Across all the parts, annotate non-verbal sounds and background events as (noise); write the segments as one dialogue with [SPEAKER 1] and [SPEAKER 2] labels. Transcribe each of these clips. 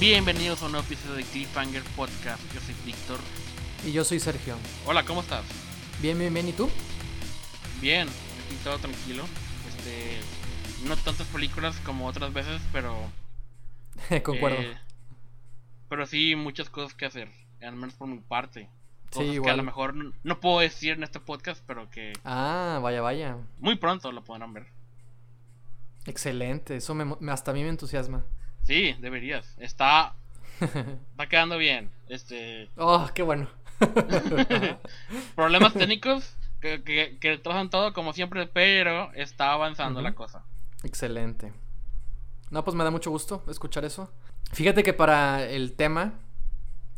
[SPEAKER 1] Bienvenidos a un nuevo episodio de Cliffhanger Podcast. Yo soy Víctor.
[SPEAKER 2] Y yo soy Sergio.
[SPEAKER 1] Hola, ¿cómo estás?
[SPEAKER 2] Bien, bien, bien. ¿Y tú?
[SPEAKER 1] Bien, aquí todo tranquilo. Este, no tantas películas como otras veces, pero. (laughs)
[SPEAKER 2] Concuerdo.
[SPEAKER 1] eh, pero sí, muchas cosas que hacer. Al menos por mi parte.
[SPEAKER 2] Sí,
[SPEAKER 1] Cosas que a
[SPEAKER 2] igual.
[SPEAKER 1] lo mejor no, no puedo decir en este podcast, pero que
[SPEAKER 2] Ah, vaya, vaya.
[SPEAKER 1] muy pronto lo podrán ver.
[SPEAKER 2] Excelente. Eso me, me- hasta a mí me entusiasma.
[SPEAKER 1] Sí, deberías. Está, (laughs) está quedando bien. Este,
[SPEAKER 2] oh, qué bueno. (laughs)
[SPEAKER 1] problemas técnicos que, que, que retrasan todo como siempre, pero está avanzando la cosa.
[SPEAKER 2] Excelente. No, pues me da mucho gusto escuchar eso. Fíjate que para el tema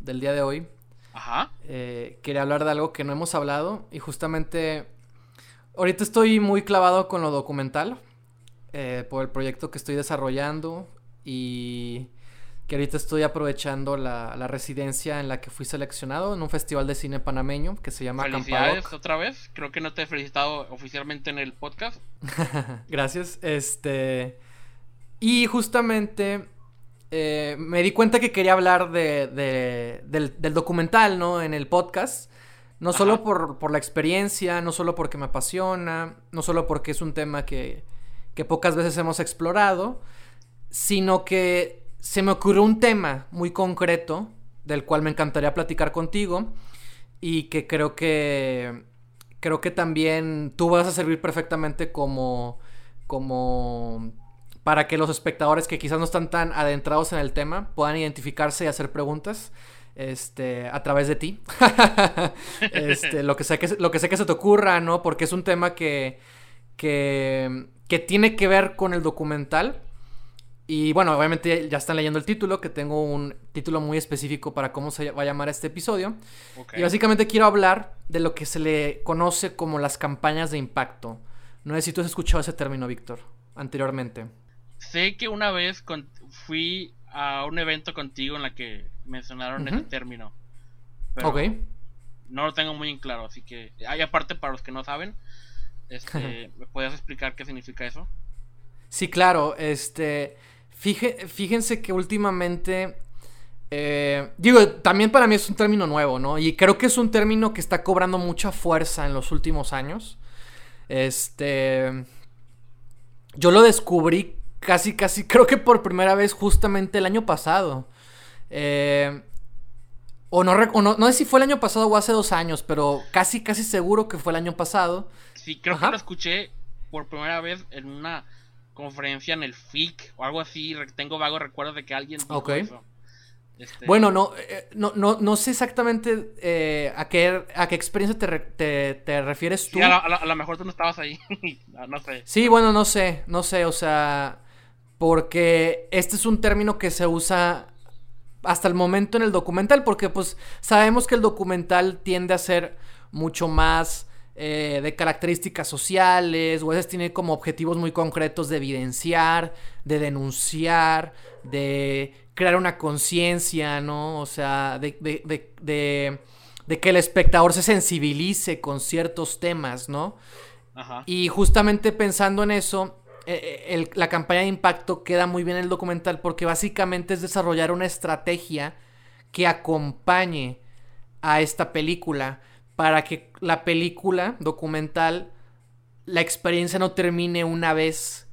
[SPEAKER 2] del día de hoy,
[SPEAKER 1] Ajá.
[SPEAKER 2] eh, quería hablar de algo que no hemos hablado y justamente ahorita estoy muy clavado con lo documental eh, por el proyecto que estoy desarrollando y que ahorita estoy aprovechando la, la residencia en la que fui seleccionado en un festival de cine panameño que se llama
[SPEAKER 1] Felicidades
[SPEAKER 2] Campadoc.
[SPEAKER 1] otra vez. Creo que no te he felicitado oficialmente en el podcast. (laughs)
[SPEAKER 2] Gracias. Este. Y justamente eh, me di cuenta que quería hablar de, de- del, del documental, ¿no? En el podcast. No solo por, por la experiencia, no solo porque me apasiona, no solo porque es un tema que, que pocas veces hemos explorado, sino que se me ocurrió un tema muy concreto del cual me encantaría platicar contigo y que creo que creo que también tú vas a servir perfectamente como como para que los espectadores que quizás no están tan adentrados en el tema puedan identificarse y hacer preguntas este a través de ti. (laughs) Este lo que sé que lo que que se te ocurra no porque es un tema que que que tiene que ver con el documental y bueno, obviamente ya están leyendo el título, que tengo un título muy específico para cómo se va a llamar este episodio. Y básicamente quiero hablar de lo que se le conoce como las campañas de impacto. No sé si tú has escuchado ese término, Víctor, anteriormente.
[SPEAKER 1] Sé que una vez con- fui a un evento contigo en la que mencionaron
[SPEAKER 2] Ujú.
[SPEAKER 1] ese término. Pero
[SPEAKER 2] Ok.
[SPEAKER 1] no lo tengo muy en claro, así que hay aparte para los que no saben, este, (laughs) ¿me puedes explicar qué significa eso?
[SPEAKER 2] Sí, claro, este, fíjense que últimamente, eh, digo, también para mí es un término nuevo, ¿no? Y creo que es un término que está cobrando mucha fuerza en los últimos años. Este, yo lo descubrí casi, casi, (laughs) creo que por primera vez justamente el año pasado. Eh, o no, o no, no sé si fue el año pasado o hace dos años, pero casi, casi seguro que fue el año pasado.
[SPEAKER 1] Sí, creo
[SPEAKER 2] Ajá.
[SPEAKER 1] que lo escuché por primera vez en una conferencia en el FIC o algo así. Tengo vagos recuerdos de que alguien dijo
[SPEAKER 2] Ok.
[SPEAKER 1] eso. Este,
[SPEAKER 2] Bueno, no, eh, no, no, no sé exactamente eh, a, qué, a qué experiencia te, re- te, te refieres tú.
[SPEAKER 1] sí, a, lo mejor tú no estabas ahí. (laughs) no, no sé.
[SPEAKER 2] Sí, bueno, no sé, no sé, o sea, porque este es un término que se usa hasta el momento en el documental, porque pues sabemos que el documental tiende a ser mucho más eh, de características sociales, o a veces tiene como objetivos muy concretos de evidenciar, de denunciar, de crear una conciencia, ¿no? O sea, de, de, de, de, de que el espectador se sensibilice con ciertos temas, ¿no?
[SPEAKER 1] Ajá.
[SPEAKER 2] Y justamente pensando en eso, eh, eh, el- la campaña de impacto queda muy bien en el documental porque básicamente es desarrollar una estrategia que acompañe a esta película para que la película documental, la experiencia no termine una vez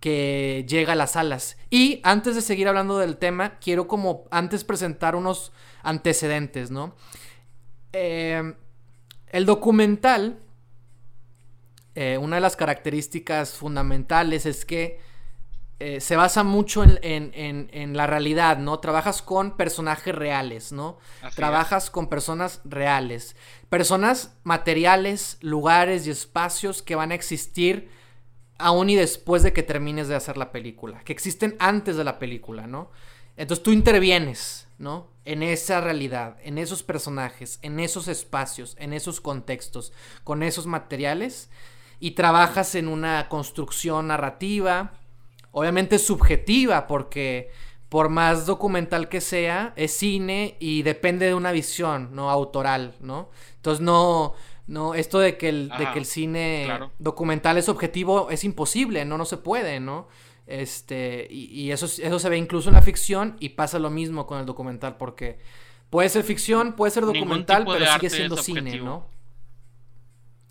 [SPEAKER 2] que llega a las salas. Y antes de seguir hablando del tema, quiero como antes presentar unos antecedentes, ¿no? Eh, el documental eh, una de las características fundamentales es que eh, se basa mucho en, en- en- en la realidad, ¿no? Trabajas con personajes reales, ¿no?
[SPEAKER 1] Así
[SPEAKER 2] Trabajas con personas reales. Personas materiales, lugares y espacios que van a existir aún y después de que termines de hacer la película. Que existen antes de la película, ¿no? Entonces tú intervienes, ¿no? En esa realidad, en esos personajes, en esos espacios, en esos contextos, con esos materiales y trabajas en una construcción narrativa, obviamente subjetiva, porque por más documental que sea, es cine y depende de una visión, ¿no? Autoral, ¿no? Entonces no, no, esto de que el, de que el cine
[SPEAKER 1] claro.
[SPEAKER 2] documental es objetivo es imposible, no, no se puede, ¿no? Este, y, eso, eso se ve incluso en la ficción y pasa lo mismo con el documental, porque puede ser ficción, puede ser documental, pero sigue siendo cine, ¿no?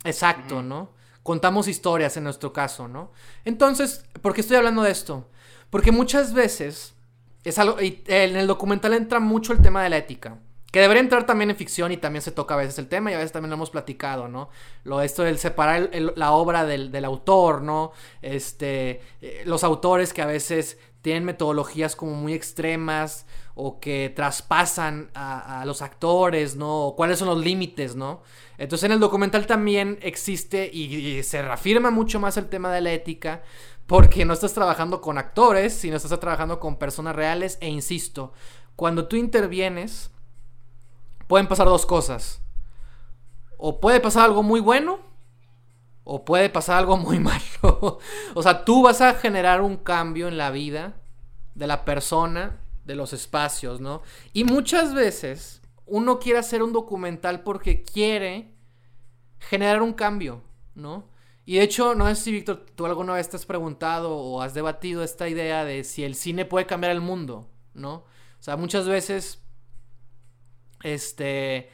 [SPEAKER 2] Exacto, ¿no? Contamos historias en nuestro caso, ¿no? Entonces, ¿por qué estoy hablando de esto? Porque muchas veces es algo, y en el documental entra mucho el tema de la ética. Que debería entrar también en ficción y también se toca a veces el tema y a veces también lo hemos platicado, ¿no? Lo esto del separar la obra del, autor, ¿no? Este, eh, los autores que a veces tienen metodologías como muy extremas o que traspasan a, los actores, ¿no? O cuáles son los límites, ¿no? Entonces en el documental también existe y, se reafirma mucho más el tema de la ética porque no estás trabajando con actores, sino estás trabajando con personas reales e insisto, cuando tú intervienes pueden pasar dos cosas. O puede pasar algo muy bueno o puede pasar algo muy (laughs) malo. o sea, tú vas a generar un cambio en la vida de la persona, de los espacios, ¿no? Y muchas veces uno quiere hacer un documental porque quiere generar un cambio, ¿no? Y de hecho, no sé si Víctor, tú alguna vez te has preguntado o has debatido esta idea de si el cine puede cambiar el mundo, ¿no? O sea, muchas veces este, eh,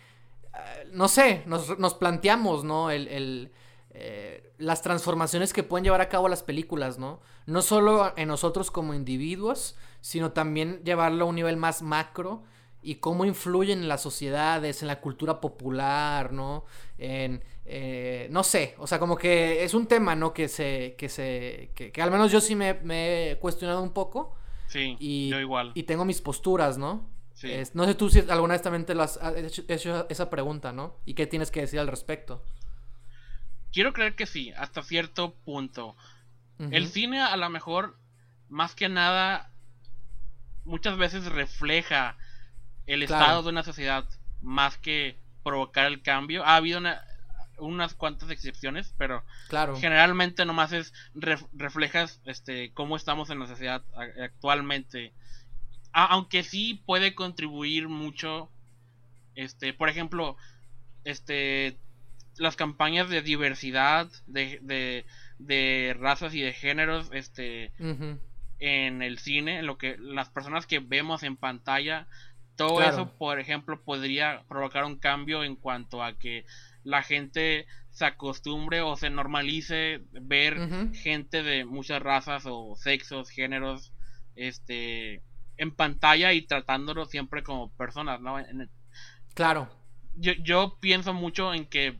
[SPEAKER 2] no sé, nos, planteamos, ¿no? El, eh, las transformaciones que pueden llevar a cabo las películas, ¿no? No solo en nosotros como individuos, sino también llevarlo a un nivel más macro y cómo influyen en las sociedades, en la cultura popular, ¿no? En, eh, no sé, o sea, como que es un tema, ¿no? Que se, que se, que, al menos yo sí me, me, he cuestionado un poco.
[SPEAKER 1] Sí, y, yo igual.
[SPEAKER 2] Y tengo mis posturas, ¿no? no sé tú si alguna vez también te lo has hecho, esa pregunta, ¿no? ¿Y qué tienes que decir al respecto?
[SPEAKER 1] Quiero creer que sí, hasta cierto punto. El cine a lo mejor, más que nada, muchas veces refleja el estado de una sociedad más que provocar el cambio. Ha habido unas cuantas excepciones, pero
[SPEAKER 2] claro.
[SPEAKER 1] generalmente nomás es reflejas este cómo estamos en la sociedad actualmente aunque sí puede contribuir mucho, este, por ejemplo, este, las campañas de diversidad, de, de, razas y de géneros, este, en el cine, en lo que las personas que vemos en pantalla, todo eso, por ejemplo, podría provocar un cambio en cuanto a que la gente se acostumbre o se normalice ver gente de muchas razas o sexos, géneros, este, en pantalla y tratándolo siempre como personas, ¿no?
[SPEAKER 2] Claro.
[SPEAKER 1] Yo, yo pienso mucho en que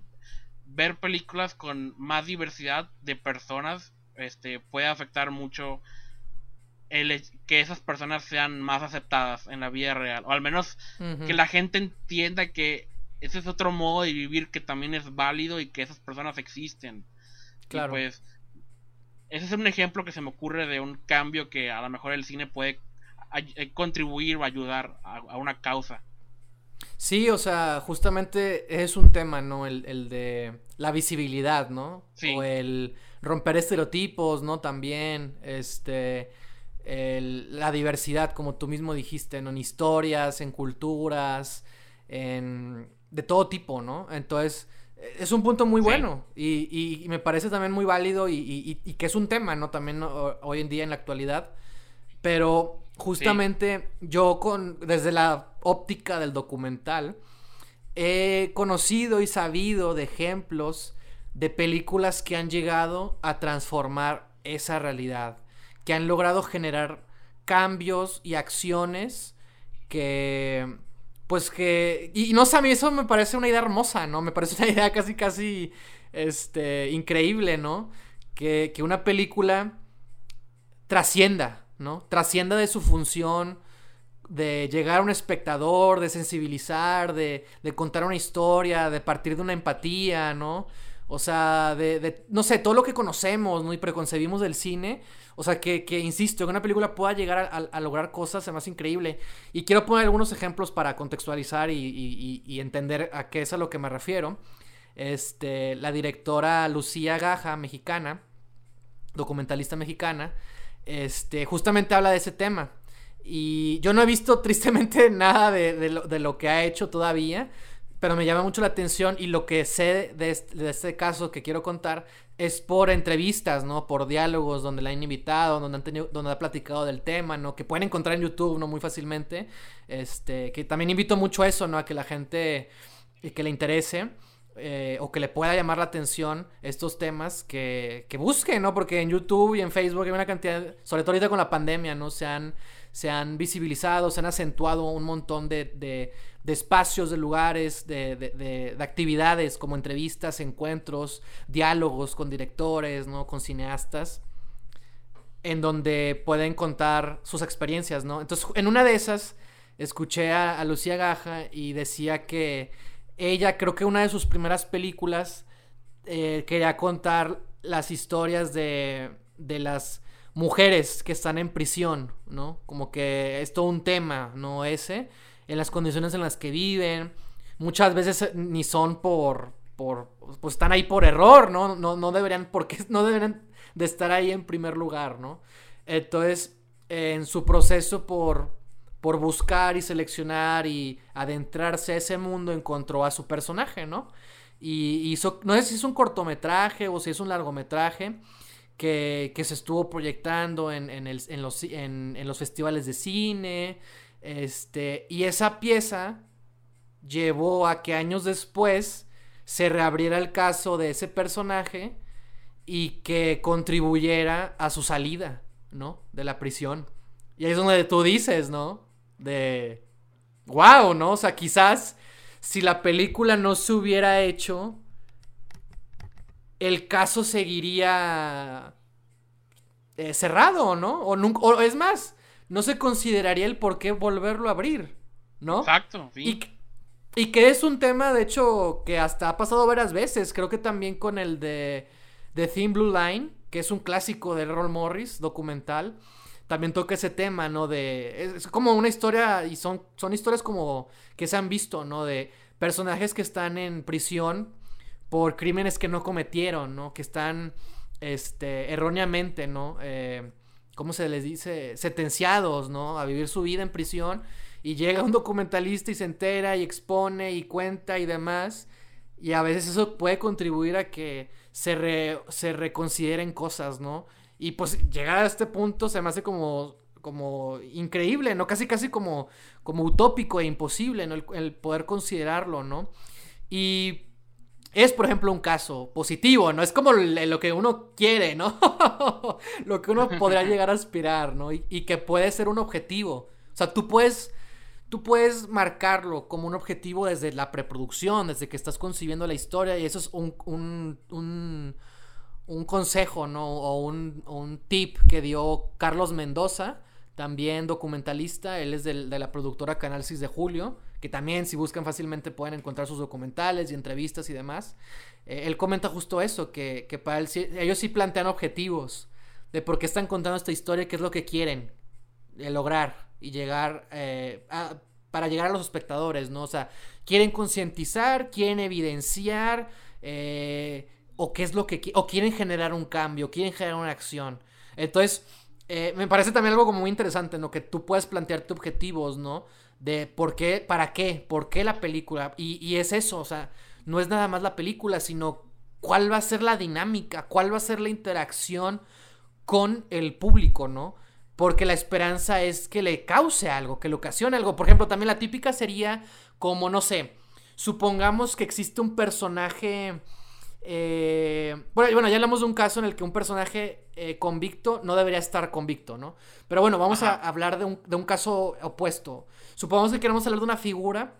[SPEAKER 1] ver películas con más diversidad de personas este, puede afectar mucho el que esas personas sean más aceptadas en la vida real. O al menos que la gente entienda que ese es otro modo de vivir que también es válido y que esas personas existen. Claro. pues, ese es un ejemplo que se me ocurre de un cambio que a lo mejor el cine puede eh, contribuir o ayudar a, una causa.
[SPEAKER 2] Sí, o sea, justamente es un tema, ¿no? El, de la visibilidad, ¿no? O el romper estereotipos, ¿no? También, este, la diversidad, como tú mismo dijiste, En historias, en culturas, en, de todo tipo, ¿no? Entonces, es un punto muy bueno y, me parece también muy válido y, que es un tema, ¿no? También hoy en día en la actualidad. Pero justamente yo con desde la óptica del documental he conocido y sabido de ejemplos de películas que han llegado a transformar esa realidad, que han logrado generar cambios y acciones que pues que y no sé, a mí eso me parece una idea hermosa, ¿no? Me parece una (laughs) idea casi casi este increíble, ¿no? Que, que una película trascienda, ¿no? Trascienda de su función de llegar a un espectador, de sensibilizar, de, contar una historia, de partir de una empatía, ¿no? O sea, de, no sé, todo lo que conocemos, ¿no? Y preconcebimos del cine. O sea, que, que insisto, que una película pueda llegar a, lograr cosas más increíble. Y quiero poner algunos ejemplos para contextualizar y, y, entender a qué es a lo que me refiero. Este, la directora Lucía Gaja, mexicana, documentalista mexicana, este, justamente habla de ese tema. Y yo no he visto (laughs) tristemente nada de, lo, que ha hecho todavía, pero me llama mucho la atención y lo que sé de este, caso que quiero contar es por entrevistas, ¿no? Por diálogos donde la han invitado, donde han tenido, donde ha platicado del tema, ¿no? Que pueden encontrar en YouTube, ¿no? Muy fácilmente. Este, que también invito mucho a eso, ¿no? A que la gente que le interese. Eh, o que le pueda llamar la atención estos temas que, que busquen, ¿no? Porque en YouTube y en Facebook hay una cantidad, sobre todo ahorita con la pandemia, ¿no? Se han, se han visibilizado, se han acentuado un montón de, de, espacios, de lugares, de, de, actividades como entrevistas, encuentros, diálogos con directores, ¿no? Con cineastas, en donde pueden contar sus experiencias, ¿no? Entonces, en una de esas, escuché a Lucía Gaja y decía que ella creo que una de sus primeras películas eh, quería contar las historias de, de las mujeres que están en prisión, ¿no? Como que es todo un tema, ¿no? Ese, en las condiciones en las que viven, muchas veces eh, ni son por, por, pues están ahí por error, ¿no? No, no deberían, porque (laughs) no deberían de estar ahí en primer lugar, ¿no? Entonces, en su proceso por, por buscar y seleccionar y adentrarse a ese mundo, encontró a su personaje, ¿no? Y hizo, no sé si es un cortometraje o si es un largometraje que, se estuvo proyectando en, los, en, los, festivales de cine. Este, y esa pieza llevó a que años después se reabriera el caso de ese personaje y que contribuyera a su salida, ¿no? De la prisión. Y ahí es donde tú dices, ¿no? De... ¡Wow! ¿No? O sea, quizás si la película no se hubiera hecho, el caso seguiría eh, cerrado, ¿no? O, nunca, o es más, no se consideraría el por qué volverlo a abrir, ¿no?
[SPEAKER 1] Exacto.
[SPEAKER 2] Y, y, que es un tema, de hecho, que hasta ha pasado varias veces. Creo que también con el de, de Thin Blue Line, que es un clásico de Roll Morris, documental también toca ese tema, ¿no? De. Es, como una historia. Y son, son historias como. que se han visto, ¿no? De personajes que están en prisión por crímenes que no cometieron, ¿no? Que están. Este. erróneamente, ¿no? Eh, ¿Cómo se les dice? Sentenciados, ¿no? A vivir su vida en prisión. Y llega un documentalista y se entera y expone y cuenta y demás. Y a veces eso puede contribuir a que se, se reconsideren cosas, ¿no? Y pues llegar a este punto se me hace como, como increíble, ¿no? Casi, casi como, como utópico e imposible, ¿no? El, poder considerarlo, ¿no? Y es, por ejemplo, un caso positivo, ¿no? Es como lo que uno quiere, ¿no? (laughs) lo que uno podría (laughs) llegar a aspirar, ¿no? Y, que puede ser un objetivo. O sea, tú puedes, tú puedes marcarlo como un objetivo desde la preproducción, desde que estás concibiendo la historia, y eso es un, un un consejo, ¿no? O un, tip que dio Carlos Mendoza, también documentalista, él es de la productora Canal 6 de Julio, que también si buscan fácilmente pueden encontrar sus documentales y entrevistas y demás. Eh, él comenta justo eso, que, para él, ellos sí plantean objetivos de por qué están contando esta historia, qué es lo que quieren eh, lograr y llegar eh, para llegar a los espectadores, ¿no? O sea, quieren concientizar, quieren evidenciar, eh, o qué es lo que o quieren generar un cambio, quieren generar una acción. Entonces, eh, me parece también algo como muy interesante, ¿no? Que tú puedes plantearte objetivos, ¿no? De por qué, para qué, por qué la película. Y, y, es eso, o sea, no es nada más la película, sino cuál va a ser la dinámica, cuál va a ser la interacción con el público, ¿no? Porque la esperanza es que le cause algo, que le ocasione algo. Por ejemplo, también la típica sería como, no sé, supongamos que existe un personaje eh, bueno, ya hablamos de un caso en el que un personaje eh, convicto no debería estar convicto, ¿no? Pero bueno, vamos a hablar de un, caso opuesto. Supongamos que queremos hablar de una figura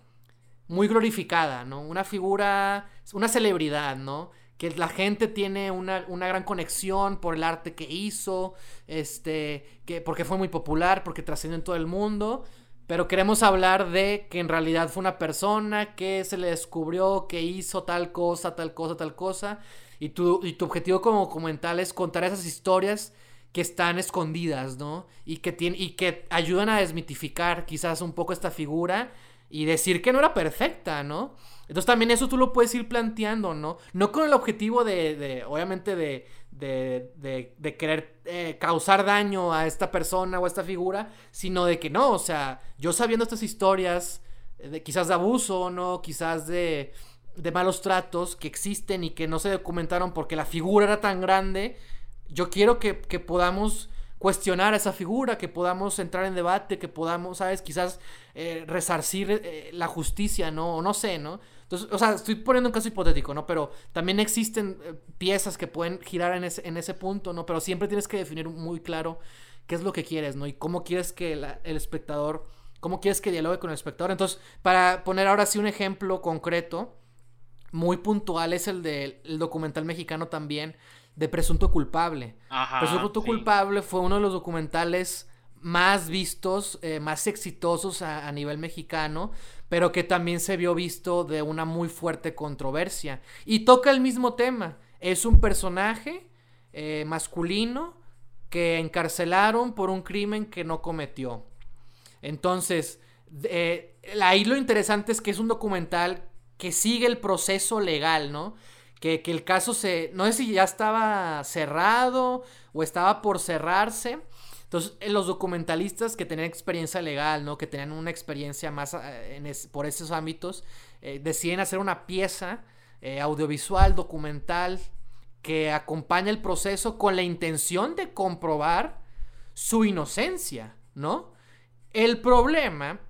[SPEAKER 2] muy glorificada, ¿no? Una figura, una celebridad, ¿no? Que la gente tiene una, una, gran conexión por el arte que hizo, este, que porque fue muy popular, porque trascendió en todo el mundo. Pero queremos hablar de que en realidad fue una persona que se le descubrió que hizo tal cosa, tal cosa, tal cosa. Y tu, y tu objetivo como documental es contar esas historias que están escondidas, ¿no? Y que, tiene, y que ayudan a desmitificar quizás un poco esta figura y decir que no era perfecta, ¿no? Entonces también eso tú lo puedes ir planteando, ¿no? No con el objetivo de, de obviamente, de, de, de, querer eh, causar daño a esta persona o a esta figura, sino de que no, o sea, yo sabiendo estas historias, de, quizás de abuso, ¿no? Quizás de, de malos tratos que existen y que no se documentaron porque la figura era tan grande, yo quiero que, podamos cuestionar esa figura, que podamos entrar en debate, que podamos, ¿sabes? Quizás eh, resarcir eh, la justicia, ¿no? O no sé, ¿no? Entonces, o sea, estoy poniendo un caso hipotético, ¿no? Pero también existen eh, piezas que pueden girar en ese, en ese punto, ¿no? Pero siempre tienes que definir muy claro qué es lo que quieres, ¿no? Y cómo quieres que el espectador, cómo quieres que dialogue con el espectador. Entonces, para poner ahora sí un ejemplo concreto, muy puntual es el del documental mexicano también de Presunto Culpable. Ajá, Presunto Culpable fue uno de los documentales más vistos, eh, más exitosos a, nivel mexicano, pero que también se vio visto de una muy fuerte controversia. Y toca el mismo tema. Es un personaje eh, masculino que encarcelaron por un crimen que no cometió. Entonces, eh, ahí lo interesante es que es un documental que sigue el proceso legal, ¿no? Que, el caso se, no sé si ya estaba cerrado o estaba por cerrarse. Entonces, eh, los documentalistas que tenían experiencia legal, ¿no? Que tenían una experiencia más eh, por esos ámbitos, eh, deciden hacer una pieza audiovisual, documental, que acompaña el proceso con la intención de comprobar su inocencia, ¿no? El problema,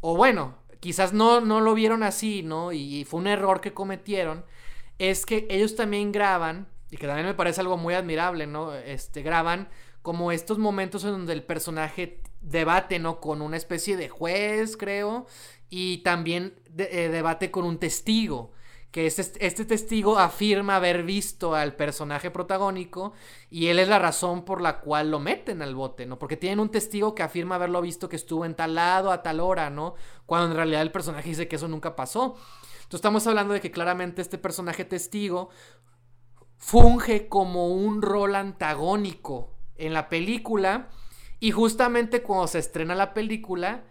[SPEAKER 2] o bueno, quizás no, no lo vieron así, ¿no? Y fue un error que cometieron, es que ellos también graban, y que también me parece algo muy admirable, ¿no? Este, graban como estos momentos en donde el personaje debate, ¿no? Con una especie de juez, creo, y también eh, debate con un testigo que este, este, testigo afirma haber visto al personaje protagónico y él es la razón por la cual lo meten al bote, ¿no? Porque tienen un testigo que afirma haberlo visto que estuvo en tal lado a tal hora, ¿no? Cuando en realidad el personaje dice que eso nunca pasó. Entonces estamos hablando de que claramente este personaje testigo funge como un rol antagónico en la película y justamente cuando se estrena la película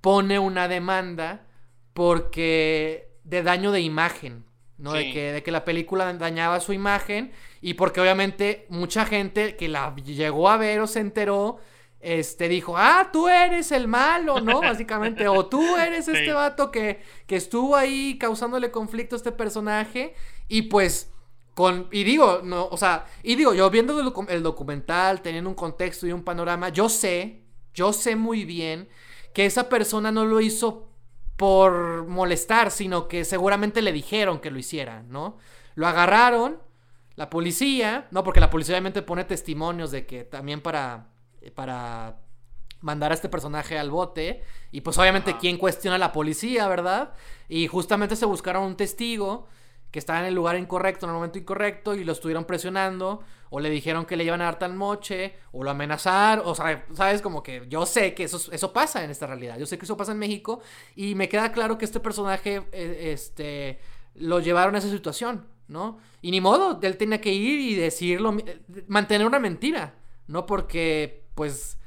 [SPEAKER 2] pone una demanda porque de daño de imagen, ¿no? De, que, de que la película dañaba su imagen y porque obviamente mucha gente que la llegó a ver o se enteró, este, dijo, ah, tú eres el malo, ¿no? (laughs) Básicamente, o tú eres este vato que, que estuvo ahí causándole conflicto a este personaje y pues... Con, y digo, no, o sea, y digo, yo viendo el, el documental, teniendo un contexto y un panorama, yo sé, yo sé muy bien que esa persona no lo hizo por molestar, sino que seguramente le dijeron que lo hiciera, ¿no? Lo agarraron, la policía, no, porque la policía obviamente pone testimonios de que también para, para mandar a este personaje al bote, y pues obviamente quién cuestiona a la policía, ¿verdad? Y justamente se buscaron un testigo que estaba en el lugar incorrecto, en el momento incorrecto, y lo estuvieron presionando, o le dijeron que le iban a dar tan moche, o lo amenazar, o sea, sabes, como que yo sé que eso, eso pasa en esta realidad, yo sé que eso pasa en México, y me queda claro que este personaje, eh, este, lo llevaron a esa situación, ¿no? Y ni modo, él tenía que ir y decirlo, eh, mantener una mentira, ¿no? Porque, pues,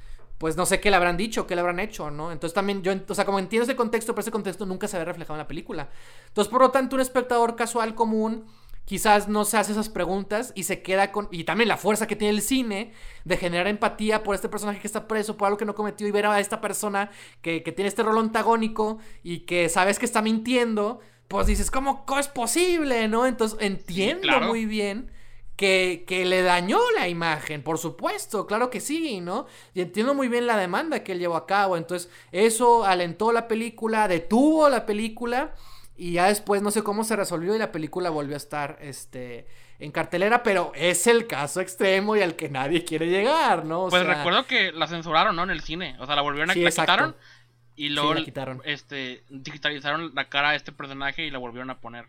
[SPEAKER 2] pues no sé qué le habrán dicho, qué le habrán hecho, ¿no? Entonces también yo, o sea, como entiendo ese contexto, pero ese contexto nunca se ve reflejado en la película. Entonces, por lo tanto, un espectador casual común quizás no se hace esas preguntas y se queda con... Y también la fuerza que tiene el cine de generar empatía por este personaje que está preso, por algo que no cometió y ver a esta persona que, que tiene este rol antagónico y que sabes que está mintiendo, pues dices, ¿cómo, es posible, no? Entonces entiendo muy bien que, le dañó la imagen, por supuesto, claro que sí, ¿no? Y entiendo muy bien la demanda que él llevó a cabo, entonces eso alentó la película, detuvo la película y ya después no sé cómo se resolvió y la película volvió a estar este en cartelera, pero es el caso extremo y al que nadie quiere llegar, ¿no?
[SPEAKER 1] pues recuerdo que la censuraron, ¿no? En el cine, o sea, la volvieron a la quitaron y luego este digitalizaron la cara de este personaje y la volvieron a poner.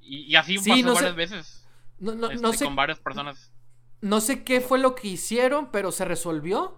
[SPEAKER 1] Y, así pasó varias veces. No, no, no este, sé. Con varias personas.
[SPEAKER 2] No sé qué fue lo que hicieron, pero se resolvió.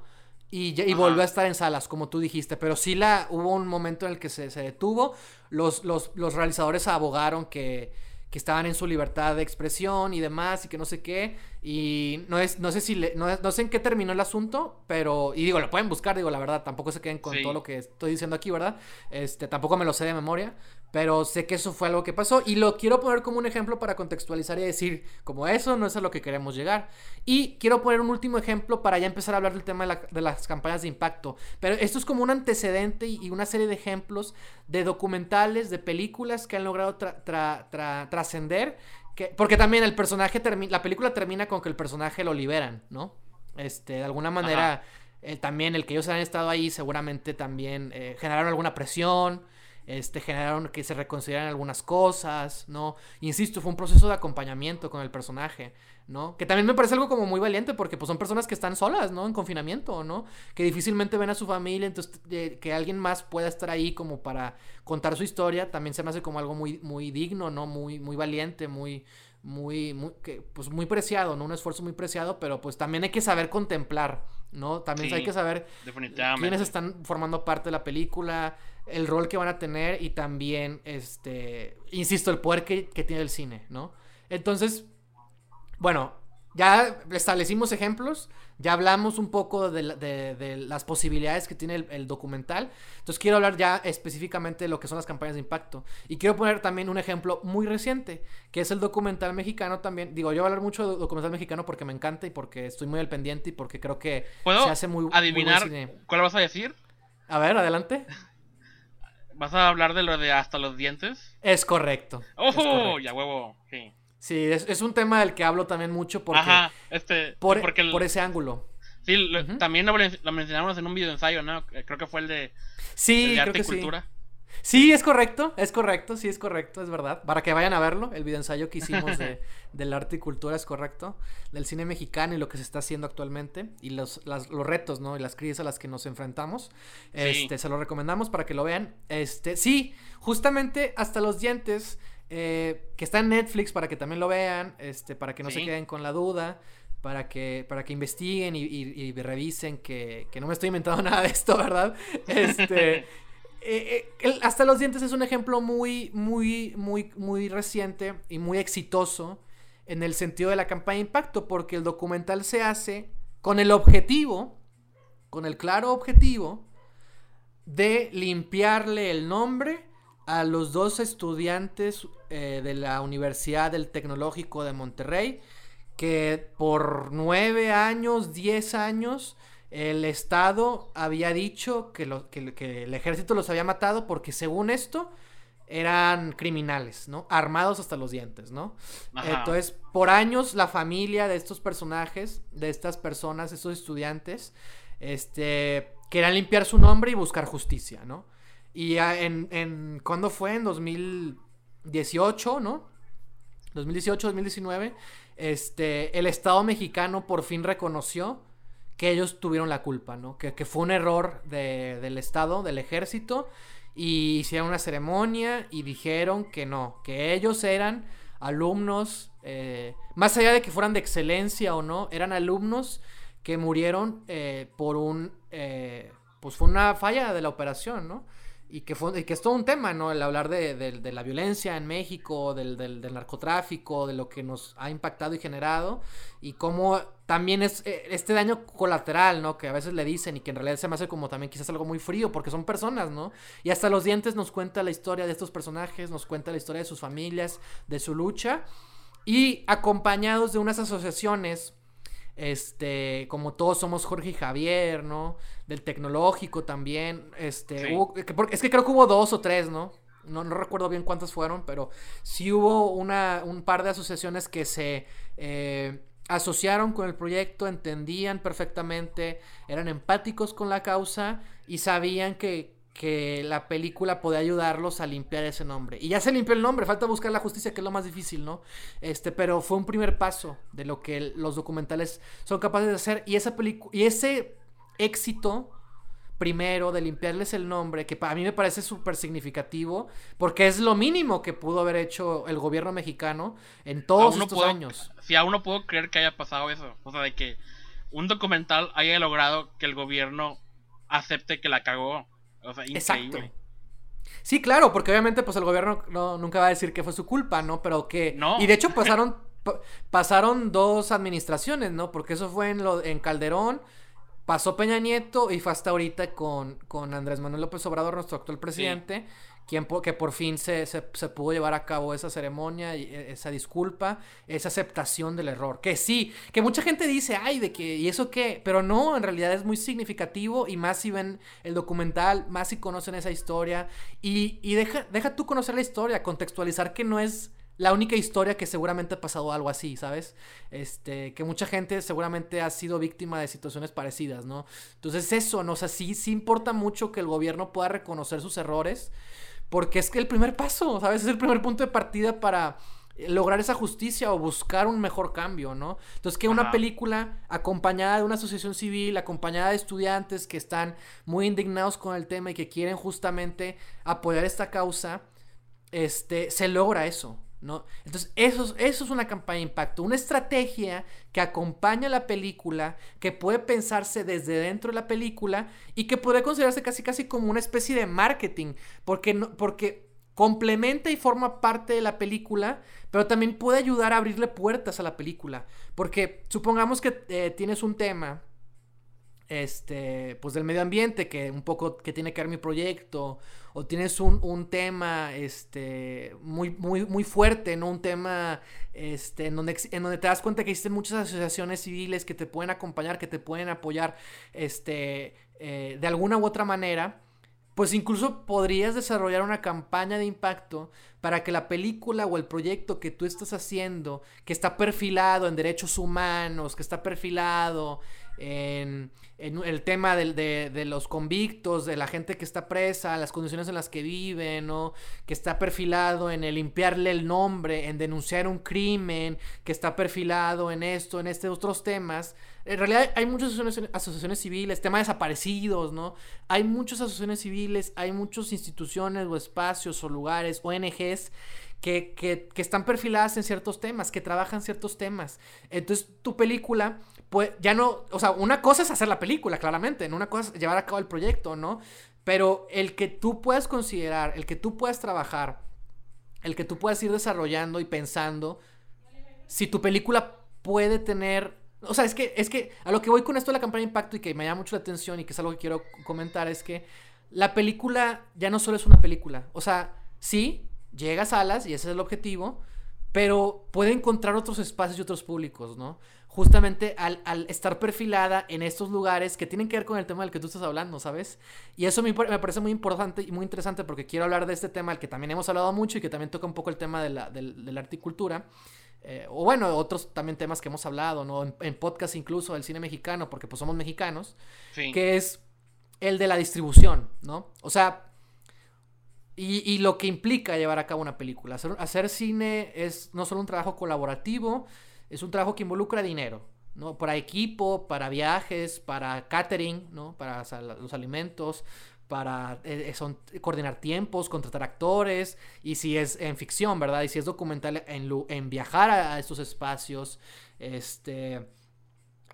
[SPEAKER 2] Y, y volvió a estar en salas, como tú dijiste. Pero sí la, hubo un momento en el que se, detuvo. Los, los, realizadores abogaron que, que, estaban en su libertad de expresión y demás, y que no sé qué. Y no, es, no sé si no, sé en qué terminó el asunto, pero. Y digo, lo pueden buscar, digo, la verdad, tampoco se queden con todo lo que estoy diciendo aquí, ¿verdad? Este, tampoco me lo sé de memoria. Pero sé que eso fue algo que pasó. Y lo quiero poner como un ejemplo para contextualizar y decir, como eso no es a lo que queremos llegar. Y quiero poner un último ejemplo para ya empezar a hablar del tema de, las campañas de impacto. Pero esto es como un antecedente y, una serie de ejemplos de documentales, de películas que han logrado trascender porque también el personaje la película termina con que el personaje lo liberan, ¿no? Este, de alguna manera, eh, también el que ellos han estado ahí seguramente también eh, generaron alguna presión, este, generaron que se reconsideraran algunas cosas, ¿no? Insisto, fue un proceso de acompañamiento con el personaje, ¿no? Que también me parece algo como muy valiente porque pues son personas que están solas, ¿no? En confinamiento, ¿no? Que difícilmente ven a su familia, entonces que alguien más pueda estar ahí como para contar su historia, también se me hace como algo muy, muy digno, ¿no? Muy, muy valiente, muy, muy, muy, que, pues muy preciado, ¿no? Un esfuerzo muy preciado, pero pues también hay que saber contemplar, ¿no? También hay que saber quiénes están formando parte de la película, el rol que van a tener y también, este, insisto, el poder que, que tiene el cine, ¿no? Entonces, bueno, ya establecimos ejemplos, ya hablamos un poco de, las posibilidades que tiene el, documental. Entonces quiero hablar ya específicamente de lo que son las campañas de impacto. Y quiero poner también un ejemplo muy reciente, que es el documental mexicano también. Digo, yo voy a hablar mucho de documental mexicano porque me encanta y porque estoy muy al pendiente y porque creo que
[SPEAKER 1] se hace muy adivinar cuál vas a decir?
[SPEAKER 2] A ver, adelante. (laughs)
[SPEAKER 1] ¿Vas a hablar de lo de hasta los dientes?
[SPEAKER 2] Es correcto.
[SPEAKER 1] ¡Ojo! Ya huevo. Sí.
[SPEAKER 2] Sí, es, un tema del que hablo también mucho porque,
[SPEAKER 1] este,
[SPEAKER 2] por,
[SPEAKER 1] porque
[SPEAKER 2] por ese ángulo.
[SPEAKER 1] Sí, también lo, mencionamos en un video ensayo, ¿no? Eh, creo que fue el de,
[SPEAKER 2] sí, arte y cultura. Sí. Es correcto, es correcto, sí, es correcto, es verdad. Para que vayan a verlo, el video ensayo que hicimos de, (laughs) del arte y cultura es correcto, del cine mexicano y lo que se está haciendo actualmente y los, los retos, ¿no? Y las crisis a las que nos enfrentamos. Este, se lo recomendamos para que lo vean. Este, sí, justamente hasta los dientes eh, que está en Netflix para que también lo vean, este, para que no se queden con la duda, para que, para que investiguen y, revisen que, no me estoy inventando (laughs) nada de esto, ¿verdad? Este, (laughs) eh, eh, hasta los dientes es un ejemplo muy, muy, muy, muy reciente y muy exitoso en el sentido de la campaña de impacto, porque el documental se hace con el objetivo, con el claro objetivo de limpiarle el nombre a los dos estudiantes eh, de la Universidad del Tecnológico de Monterrey, que por nueve años, diez años, el Estado había dicho que, que, el ejército los había matado porque según esto eran criminales, ¿no? Armados hasta los dientes, ¿no? Entonces, por años la familia de estos personajes, de estas personas, estos estudiantes, este, querían limpiar su nombre y buscar justicia, ¿no? Y en, en ¿cuándo fue? En 2018, ¿no? 2018, 2019, este, el Estado mexicano por fin reconoció que ellos tuvieron la culpa, ¿no? Que, fue un error del Estado, del ejército, y hicieron una ceremonia y dijeron que no, que ellos eran alumnos, eh, más allá de que fueran de excelencia o no, eran alumnos que murieron eh, por un, eh, pues fue una falla de la operación, ¿no? Y que, fue, que es todo un tema, ¿no? El hablar de, la violencia en México, del, narcotráfico, de lo que nos ha impactado y generado, y cómo también es eh, este daño colateral, ¿no? Que a veces le dicen y que en realidad se me hace como también quizás algo muy frío, porque son personas, ¿no? Y hasta los dientes nos cuenta la historia de estos personajes, nos cuenta la historia de sus familias, de su lucha, y acompañados de unas asociaciones este, como todos somos Jorge y Javier, ¿no? Del tecnológico también, este, es que creo que hubo dos o tres, ¿no? No, no recuerdo bien cuántas fueron, pero sí hubo una, un par de asociaciones que se eh, asociaron con el proyecto, entendían perfectamente, eran empáticos con la causa y sabían que, que la película podía ayudarlos a limpiar ese nombre. Y ya se limpió el nombre, falta buscar la justicia, que es lo más difícil, ¿no? Este, pero fue un primer paso de lo que los documentales son capaces de hacer. Y esa película. Y ese éxito primero de limpiarles el nombre, que para mí me parece súper significativo, porque es lo mínimo que pudo haber hecho el gobierno mexicano en todos estos años.
[SPEAKER 1] Si aún no puedo creer que haya pasado eso. O sea, de que un documental haya logrado que el gobierno acepte que la cagó. O sea, Exacto.
[SPEAKER 2] Sí, claro, porque obviamente pues el gobierno no, nunca va a decir que fue su culpa, ¿no? Pero que... Y de hecho (laughs) pasaron pasaron dos administraciones, ¿no? Porque eso fue en, lo, en Calderón, pasó Peña Nieto y fue hasta ahorita con, con Andrés Manuel López Obrador, nuestro actual presidente que por fin se, se, pudo llevar a cabo esa ceremonia, e, esa disculpa, esa aceptación del error. Que sí, que mucha gente dice, ay, de que, ¿y eso qué? Pero no, en realidad es muy significativo y más si ven el documental, más si conocen esa historia. Y, y deja, deja tú conocer la historia, contextualizar que no es la única historia que seguramente ha pasado algo así, ¿sabes? Este, que mucha gente seguramente ha sido víctima de situaciones parecidas, ¿no? Entonces eso, ¿no? O sea, sí importa mucho que el gobierno pueda reconocer sus errores porque es que el primer paso, ¿sabes? Es el primer punto de partida para lograr esa justicia o buscar un mejor cambio, ¿no? Entonces, que una película acompañada de una asociación civil, acompañada de estudiantes que están muy indignados con el tema y que quieren justamente apoyar esta causa, este, se logra eso, ¿no? Entonces, eso, es una campaña de impacto, una estrategia que acompaña la película, que puede pensarse desde dentro de la película y que puede considerarse casi casi como una especie de marketing, porque, no, porque complementa y forma parte de la película, pero también puede ayudar a abrirle puertas a la película, porque supongamos que eh, tienes un tema este, pues del medio ambiente, que un poco que tiene que ver mi proyecto, o tienes un, un tema, este, muy, muy, muy fuerte, ¿no? Un tema, este, en donde, en donde te das cuenta que existen muchas asociaciones civiles que te pueden acompañar, que te pueden apoyar, este, eh, de alguna u otra manera, pues incluso podrías desarrollar una campaña de impacto para que la película o el proyecto que tú estás haciendo, que está perfilado en derechos humanos, que está perfilado en, el tema de, los convictos, de la gente que está presa, las condiciones en las que viven, ¿no? Que está perfilado en el limpiarle el nombre, en denunciar un crimen, que está perfilado en esto, en estos otros temas. En realidad hay muchas asociaciones, civiles, tema de desaparecidos, ¿no? Hay muchas asociaciones civiles, hay muchas instituciones o espacios o lugares, ONGs, que, que, que, están perfiladas en ciertos temas, que trabajan ciertos temas. Entonces, tu película pues ya no, o sea, una cosa es hacer la película, claramente, ¿no? una cosa es llevar a cabo el proyecto, ¿no? Pero el que tú puedas considerar, el que tú puedas trabajar, el que tú puedas ir desarrollando y pensando, si tu película puede tener, o sea, es que, es que a lo que voy con esto de la campaña de impacto y que me llama mucho la atención y que es algo que quiero comentar, es que la película ya no solo es una película, o sea, sí, llega a salas y ese es el objetivo, pero puede encontrar otros espacios y otros públicos, ¿no? Justamente al, estar perfilada en estos lugares que tienen que ver con el tema del que tú estás hablando, ¿sabes? Y eso me, parece muy importante y muy interesante porque quiero hablar de este tema al que también hemos hablado mucho y que también toca un poco el tema de la, de, articultura. Eh, o bueno, otros también temas que hemos hablado, ¿no? En, podcast incluso del cine mexicano, porque pues somos mexicanos, que es el de la distribución, ¿no? O sea, y, lo que implica llevar a cabo una película. Hacer, hacer cine es no solo un trabajo colaborativo, es un trabajo que involucra dinero, ¿no? Para equipo, para viajes, para catering, ¿no? Para los alimentos, para eh, son, coordinar tiempos, contratar actores, y si es en ficción, ¿verdad? Y si es documental, en, en viajar a, estos espacios, este,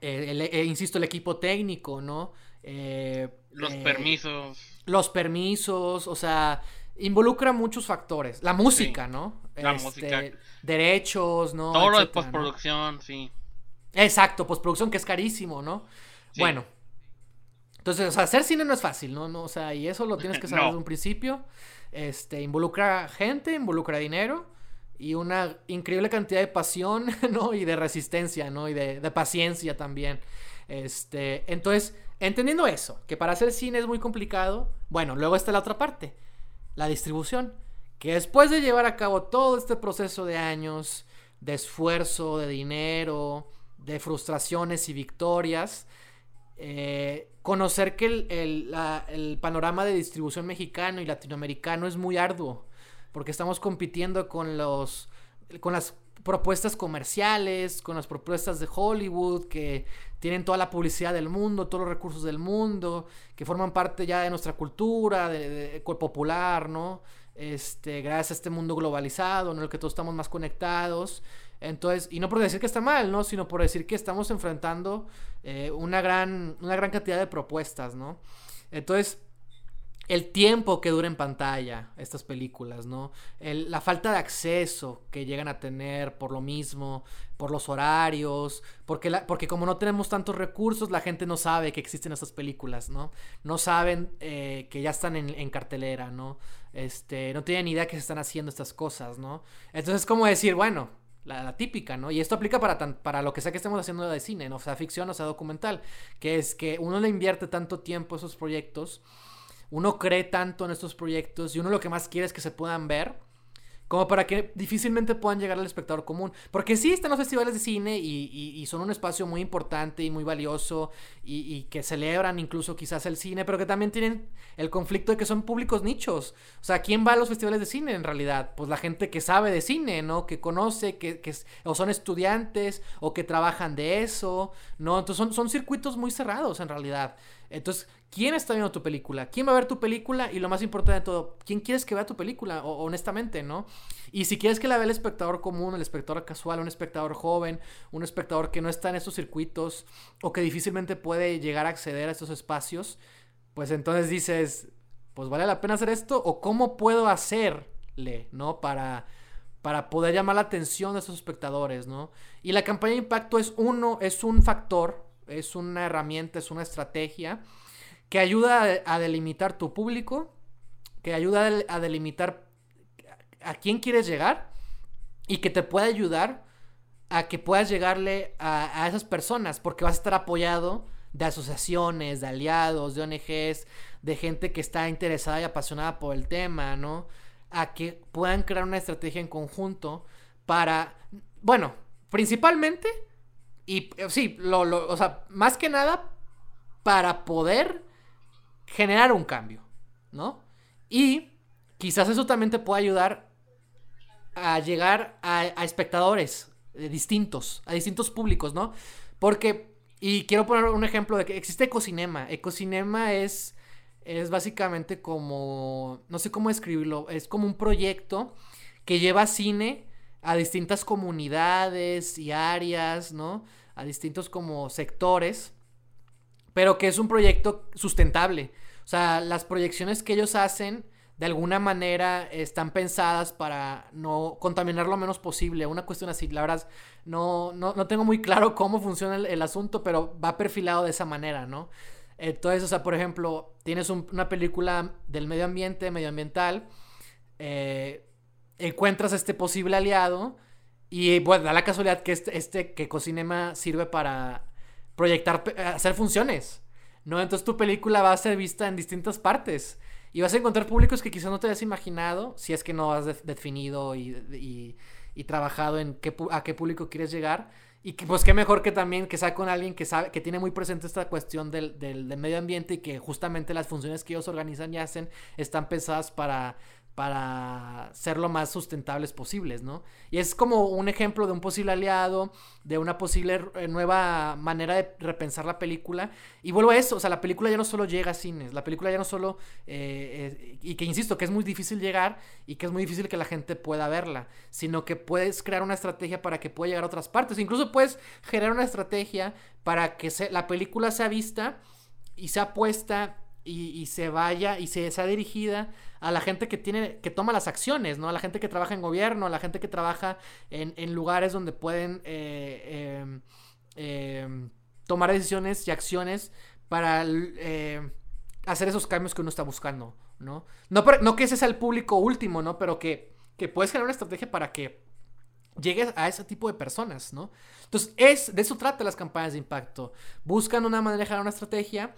[SPEAKER 2] eh, insisto, el equipo técnico, ¿no?
[SPEAKER 1] Eh, los permisos.
[SPEAKER 2] Los permisos, o sea, involucra muchos factores. La música, ¿no? La este, música. Derechos, ¿no?
[SPEAKER 1] Todo lo de postproducción, sí.
[SPEAKER 2] Exacto, postproducción que es carísimo, ¿no? Bueno. Entonces, o sea, hacer cine no es fácil, ¿no? no o sea, y eso lo tienes que (laughs) saber desde un principio. Este, involucra gente, involucra dinero y una increíble cantidad de pasión, (laughs) ¿no? Y de resistencia, ¿no? Y de, de paciencia también. Este, entonces, entendiendo eso, que para hacer cine es muy complicado, bueno, luego está la otra parte la distribución, que después de llevar a cabo todo este proceso de años, de esfuerzo, de dinero, de frustraciones y victorias, eh, conocer que el, el, panorama de distribución mexicano y latinoamericano es muy arduo, porque estamos compitiendo con los con las propuestas comerciales, con las propuestas de Hollywood, que tienen toda la publicidad del mundo, todos los recursos del mundo, que forman parte ya de nuestra cultura, de, popular, ¿no? Este, gracias a este mundo globalizado, en el que todos estamos más conectados. Entonces, y no por decir que está mal, ¿no? Sino por decir que estamos enfrentando eh, una, gran, una gran cantidad de propuestas, ¿no? Entonces, el tiempo que dura en pantalla estas películas, ¿no? la falta de acceso que llegan a tener por lo mismo, por los horarios, porque, porque como no tenemos tantos recursos, la gente no sabe que existen estas películas, ¿no? No saben eh, que ya están en, en, cartelera, ¿no? Este, no tienen idea que se están haciendo estas cosas, ¿no? Entonces es como decir, bueno, la, típica, ¿no? Y esto aplica para, para lo que sea que estemos haciendo de cine, ¿no? O sea ficción, o sea documental, que es que uno le invierte tanto tiempo a esos proyectos, uno cree tanto en estos proyectos y uno lo que más quiere es que se puedan ver como para que difícilmente puedan llegar al espectador común. Porque sí están los festivales de cine y, son un espacio muy importante y muy valioso y, que celebran incluso quizás el cine, pero que también tienen el conflicto de que son públicos nichos. O sea, ¿quién va a los festivales de cine en realidad? Pues la gente que sabe de cine, ¿no? Que conoce, que, que o son estudiantes o que trabajan de eso, ¿no? Entonces son, son circuitos muy cerrados en realidad. Entonces, ¿quién está viendo tu película? ¿Quién va a ver tu película? Y lo más importante de todo, ¿quién quieres que vea tu película? O, honestamente, ¿no? Y si quieres que la vea el espectador común, el espectador casual, un espectador joven, un espectador que no está en estos circuitos o que difícilmente puede llegar a acceder a estos espacios, pues entonces dices, pues vale la pena hacer esto o cómo puedo hacerle, ¿no? Para para poder llamar la atención de esos espectadores, ¿no? Y la campaña de impacto es uno, es un factor es una herramienta, es una estrategia que ayuda a, delimitar tu público, que ayuda a delimitar a quién quieres llegar y que te puede ayudar a que puedas llegarle a, esas personas, porque vas a estar apoyado de asociaciones, de aliados, de ONGs, de gente que está interesada y apasionada por el tema, ¿no? A que puedan crear una estrategia en conjunto para, bueno, principalmente y eh, sí, lo, lo, o sea, más que nada para poder generar un cambio, ¿no? Y quizás eso también te pueda ayudar a llegar a, espectadores eh, distintos, a distintos públicos, ¿no? Porque, y quiero poner un ejemplo de que existe Ecocinema. Ecocinema es, es básicamente como, no sé cómo escribirlo, es como un proyecto que lleva cine a distintas comunidades y áreas, ¿no? A distintos como sectores, pero que es un proyecto sustentable. O sea, las proyecciones que ellos hacen de alguna manera están pensadas para no contaminar lo menos posible. Una cuestión así, la verdad, no, no, tengo muy claro cómo funciona el, asunto, pero va perfilado de esa manera, ¿no? Entonces, o sea, por ejemplo, tienes una película del medio ambiente, medioambiental, eh, encuentras este posible aliado y bueno, da la casualidad que este, este que Cocinema sirve para proyectar, hacer funciones, ¿no? Entonces tu película va a ser vista en distintas partes y vas a encontrar públicos que quizás no te hayas imaginado si es que no has definido y, trabajado en qué, a qué público quieres llegar. Y pues qué mejor que también que sea con alguien que sabe, que tiene muy presente esta cuestión del, del, del, medio ambiente y que justamente las funciones que ellos organizan y hacen están pensadas para para ser lo más sustentables posibles, ¿no? Y es como un ejemplo de un posible aliado, de una posible eh, nueva manera de repensar la película. Y vuelvo a eso, o sea, la película ya no solo llega a cines, la película ya no solo, eh, eh, y que insisto, que es muy difícil llegar y que es muy difícil que la gente pueda verla, sino que puedes crear una estrategia para que pueda llegar a otras partes. Incluso puedes generar una estrategia para que la película sea vista y sea puesta y, se vaya y se sea dirigida a la gente que tiene, que toma las acciones, ¿no? A la gente que trabaja en gobierno, a la gente que trabaja en, lugares donde pueden eh, em, em, tomar decisiones y acciones para eh, hacer esos cambios que uno está buscando, ¿no? No, no que ese sea el público último, ¿no? Pero que, que puedes crear una estrategia para que llegues a ese tipo de personas, ¿no? Entonces, es, de eso trata las campañas de impacto. Buscan una manera de generar una estrategia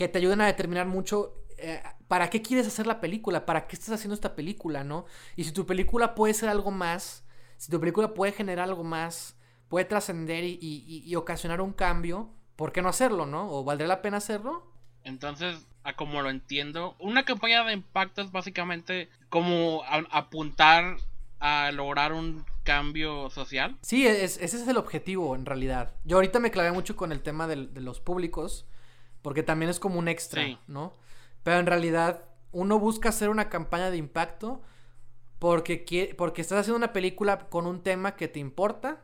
[SPEAKER 2] que te ayuden a determinar mucho eh, para qué quieres hacer la película, para qué estás haciendo esta película, ¿no? Y si tu película puede ser algo más, si tu película puede generar algo más, puede trascender y, ocasionar un cambio, ¿por qué no hacerlo, no? ¿O valdría la pena hacerlo?
[SPEAKER 1] Entonces, a como lo entiendo, una campaña de impacto es básicamente como apuntar a lograr un cambio social.
[SPEAKER 2] Sí, ese es el objetivo en realidad. Yo ahorita me clavé mucho con el tema de los públicos porque también es como un extra, ¿no? Pero en realidad uno busca hacer una campaña de impacto porque, porque estás haciendo una película con un tema que te importa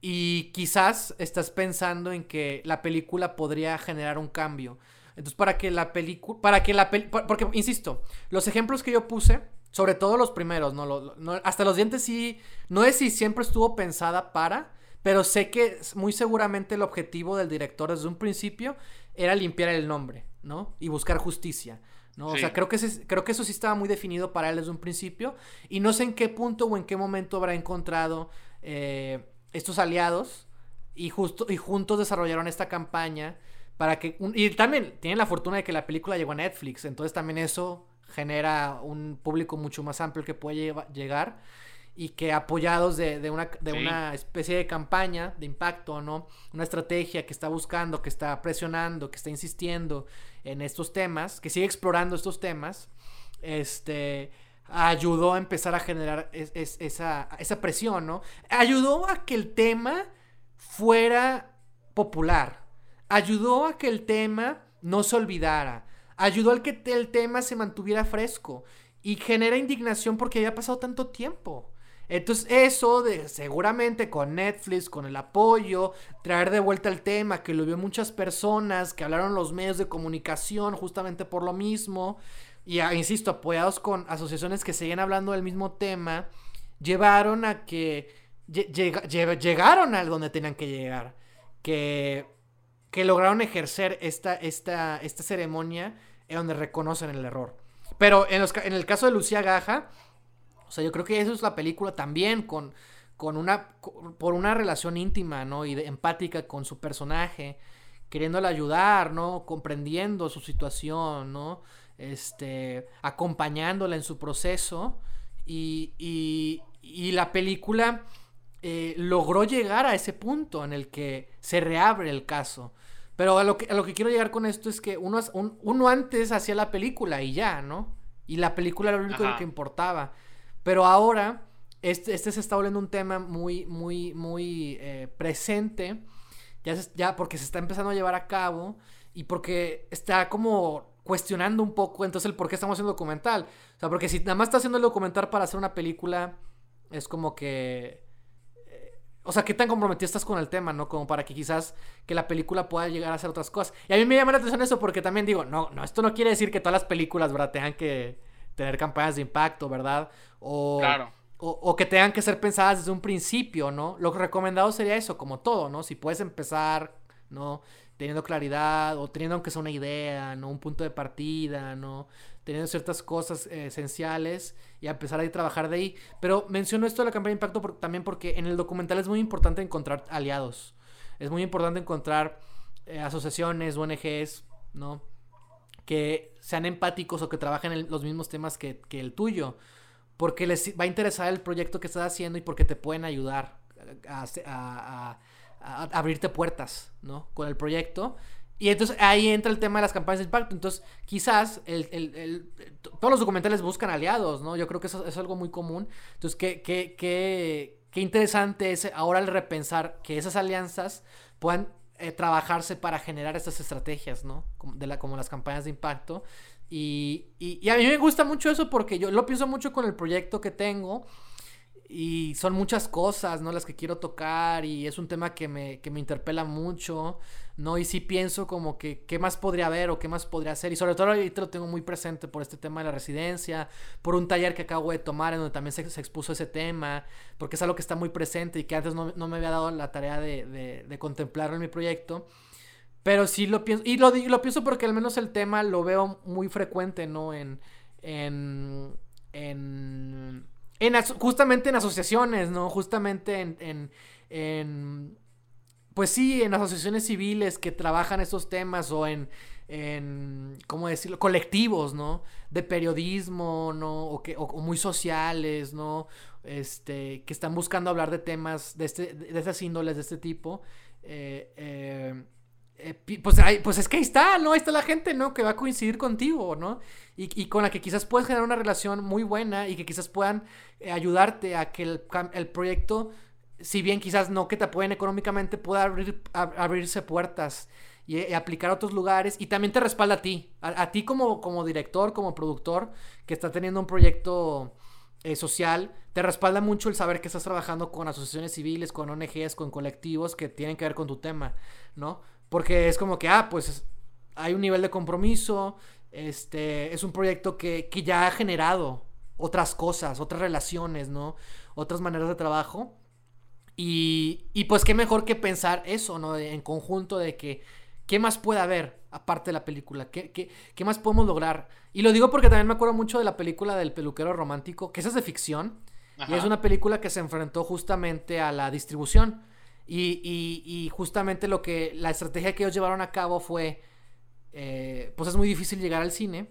[SPEAKER 2] y quizás estás pensando en que la película podría generar un cambio. Entonces, para que la película, para que la película, porque, insisto, los ejemplos que yo puse, sobre todo los primeros, ¿no? hasta los dientes sí, no es si siempre estuvo pensada para, pero sé que muy seguramente el objetivo del director desde un principio era limpiar el nombre, ¿no? Y buscar justicia. ¿no? O sea, creo que, creo que eso sí estaba muy definido para él desde un principio. Y no sé en qué punto o en qué momento habrá encontrado eh, estos aliados y, justo, y juntos desarrollaron esta campaña para que... y también tienen la fortuna de que la película llegó a Netflix, entonces también eso genera un público mucho más amplio que puede llegar y que apoyados de, una, de una especie de campaña de impacto, ¿no? Una estrategia que está buscando, que está presionando, que está insistiendo en estos temas, que sigue explorando estos temas, este, ayudó a empezar a generar esa, esa presión, ¿no? Ayudó a que el tema fuera popular, ayudó a que el tema no se olvidara, ayudó a que el tema se mantuviera fresco y genera indignación porque había pasado tanto tiempo. Entonces eso de seguramente con Netflix, con el apoyo, traer de vuelta el tema, que lo vio muchas personas, que hablaron los medios de comunicación justamente por lo mismo, y insisto, apoyados con asociaciones que siguen hablando del mismo tema, llevaron a que llegaron a donde tenían que llegar, que, que lograron ejercer esta, esta, esta ceremonia en donde reconocen el error. Pero en el caso de Lucía Gaja, o sea, yo creo que eso es la película también con, con una, por una relación íntima, ¿no? Y empática con su personaje, queriéndole ayudar, ¿no? Comprendiendo su situación, ¿no? Este, acompañándola en su proceso. Y, y, y la película eh, logró llegar a ese punto en el que se reabre el caso. Pero a lo que, a lo que quiero llegar con esto es que uno, uno antes hacía la película y ya, ¿no? Y la película era lo único que importaba. Pero ahora, este, este, se está volviendo un tema muy, muy, muy eh, presente. Ya, ya porque se está empezando a llevar a cabo y porque está como cuestionando un poco entonces el por qué estamos haciendo documental. O sea, porque si nada más está haciendo el documental para hacer una película, es como que... Eh, o sea, qué tan comprometido estás con el tema, ¿no? Como para que quizás que la película pueda llegar a hacer otras cosas. Y a mí me llama la atención eso porque también digo, no, no, esto no quiere decir que todas las películas, ¿verdad? Tengan que tener campañas de impacto, ¿verdad? O, o, que tengan que ser pensadas desde un principio, ¿no? Lo recomendado sería eso, como todo, ¿no? Si puedes empezar, ¿no? Teniendo claridad o teniendo aunque sea una idea, ¿no? Un punto de partida, ¿no? Teniendo ciertas cosas eh, esenciales y empezar a trabajar de ahí. Pero menciono esto de la campaña de impacto también porque en el documental es muy importante encontrar aliados. Es muy importante encontrar eh, asociaciones, ONGs, ¿no? Que sean empáticos o que trabajen en los mismos temas que, el tuyo. Porque les va a interesar el proyecto que estás haciendo y porque te pueden ayudar a, abrirte puertas, ¿no? Con el proyecto. Y entonces ahí entra el tema de las campañas de impacto. Entonces, quizás el, todos los documentales buscan aliados, ¿no? Yo creo que eso, es algo muy común. Entonces, qué, qué, qué, qué interesante es ahora el repensar que esas alianzas puedan eh, trabajarse para generar estas estrategias, ¿no? Como, de la, como las campañas de impacto. Y, y, a mí me gusta mucho eso porque yo lo pienso mucho con el proyecto que tengo y son muchas cosas, ¿no? Las que quiero tocar y es un tema que me, que me interpela mucho, ¿no? Y sí pienso como que qué más podría haber o qué más podría hacer. Y sobre todo ahorita lo tengo muy presente por este tema de la residencia, por un taller que acabo de tomar en donde también se, expuso ese tema, porque es algo que está muy presente y que antes no, me había dado la tarea de, de, contemplarlo en mi proyecto. Pero sí lo pienso, y lo, lo pienso porque al menos el tema lo veo muy frecuente, ¿no? En... en, en justamente en asociaciones, ¿no? Justamente en, en, Pues sí, en asociaciones civiles que trabajan estos temas o en. en ¿Cómo decirlo? Colectivos, ¿no? De periodismo, ¿no? O, que, o, muy sociales, ¿no? Este, que están buscando hablar de temas de, este, de esas índoles, de este tipo. eh, eh eh, pues, pues es que ahí está, ¿no? Ahí está la gente, ¿no? Que va a coincidir contigo, ¿no? Y, con la que quizás puedes generar una relación muy buena y que quizás puedan eh, ayudarte a que el, proyecto, si bien quizás no que te apoyen económicamente, pueda abrir, abrirse puertas y, aplicar a otros lugares y también te respalda a ti, a, ti como, como director, como productor, que está teniendo un proyecto eh, social, te respalda mucho el saber que estás trabajando con asociaciones civiles, con ONGs, con colectivos que tienen que ver con tu tema, ¿no? Porque es como que, ah, pues hay un nivel de compromiso, este, es un proyecto que, que ya ha generado otras cosas, otras relaciones, ¿no? Otras maneras de trabajo. Y, y pues qué mejor que pensar eso, ¿no? En conjunto de que, ¿qué más puede haber aparte de la película? ¿Qué, qué, qué más podemos lograr? Y lo digo porque también me acuerdo mucho de la película del peluquero romántico, que esa es de ficción. Y es una película que se enfrentó justamente a la distribución. Y, y, y, justamente lo que la estrategia que ellos llevaron a cabo fue, eh, pues es muy difícil llegar al cine.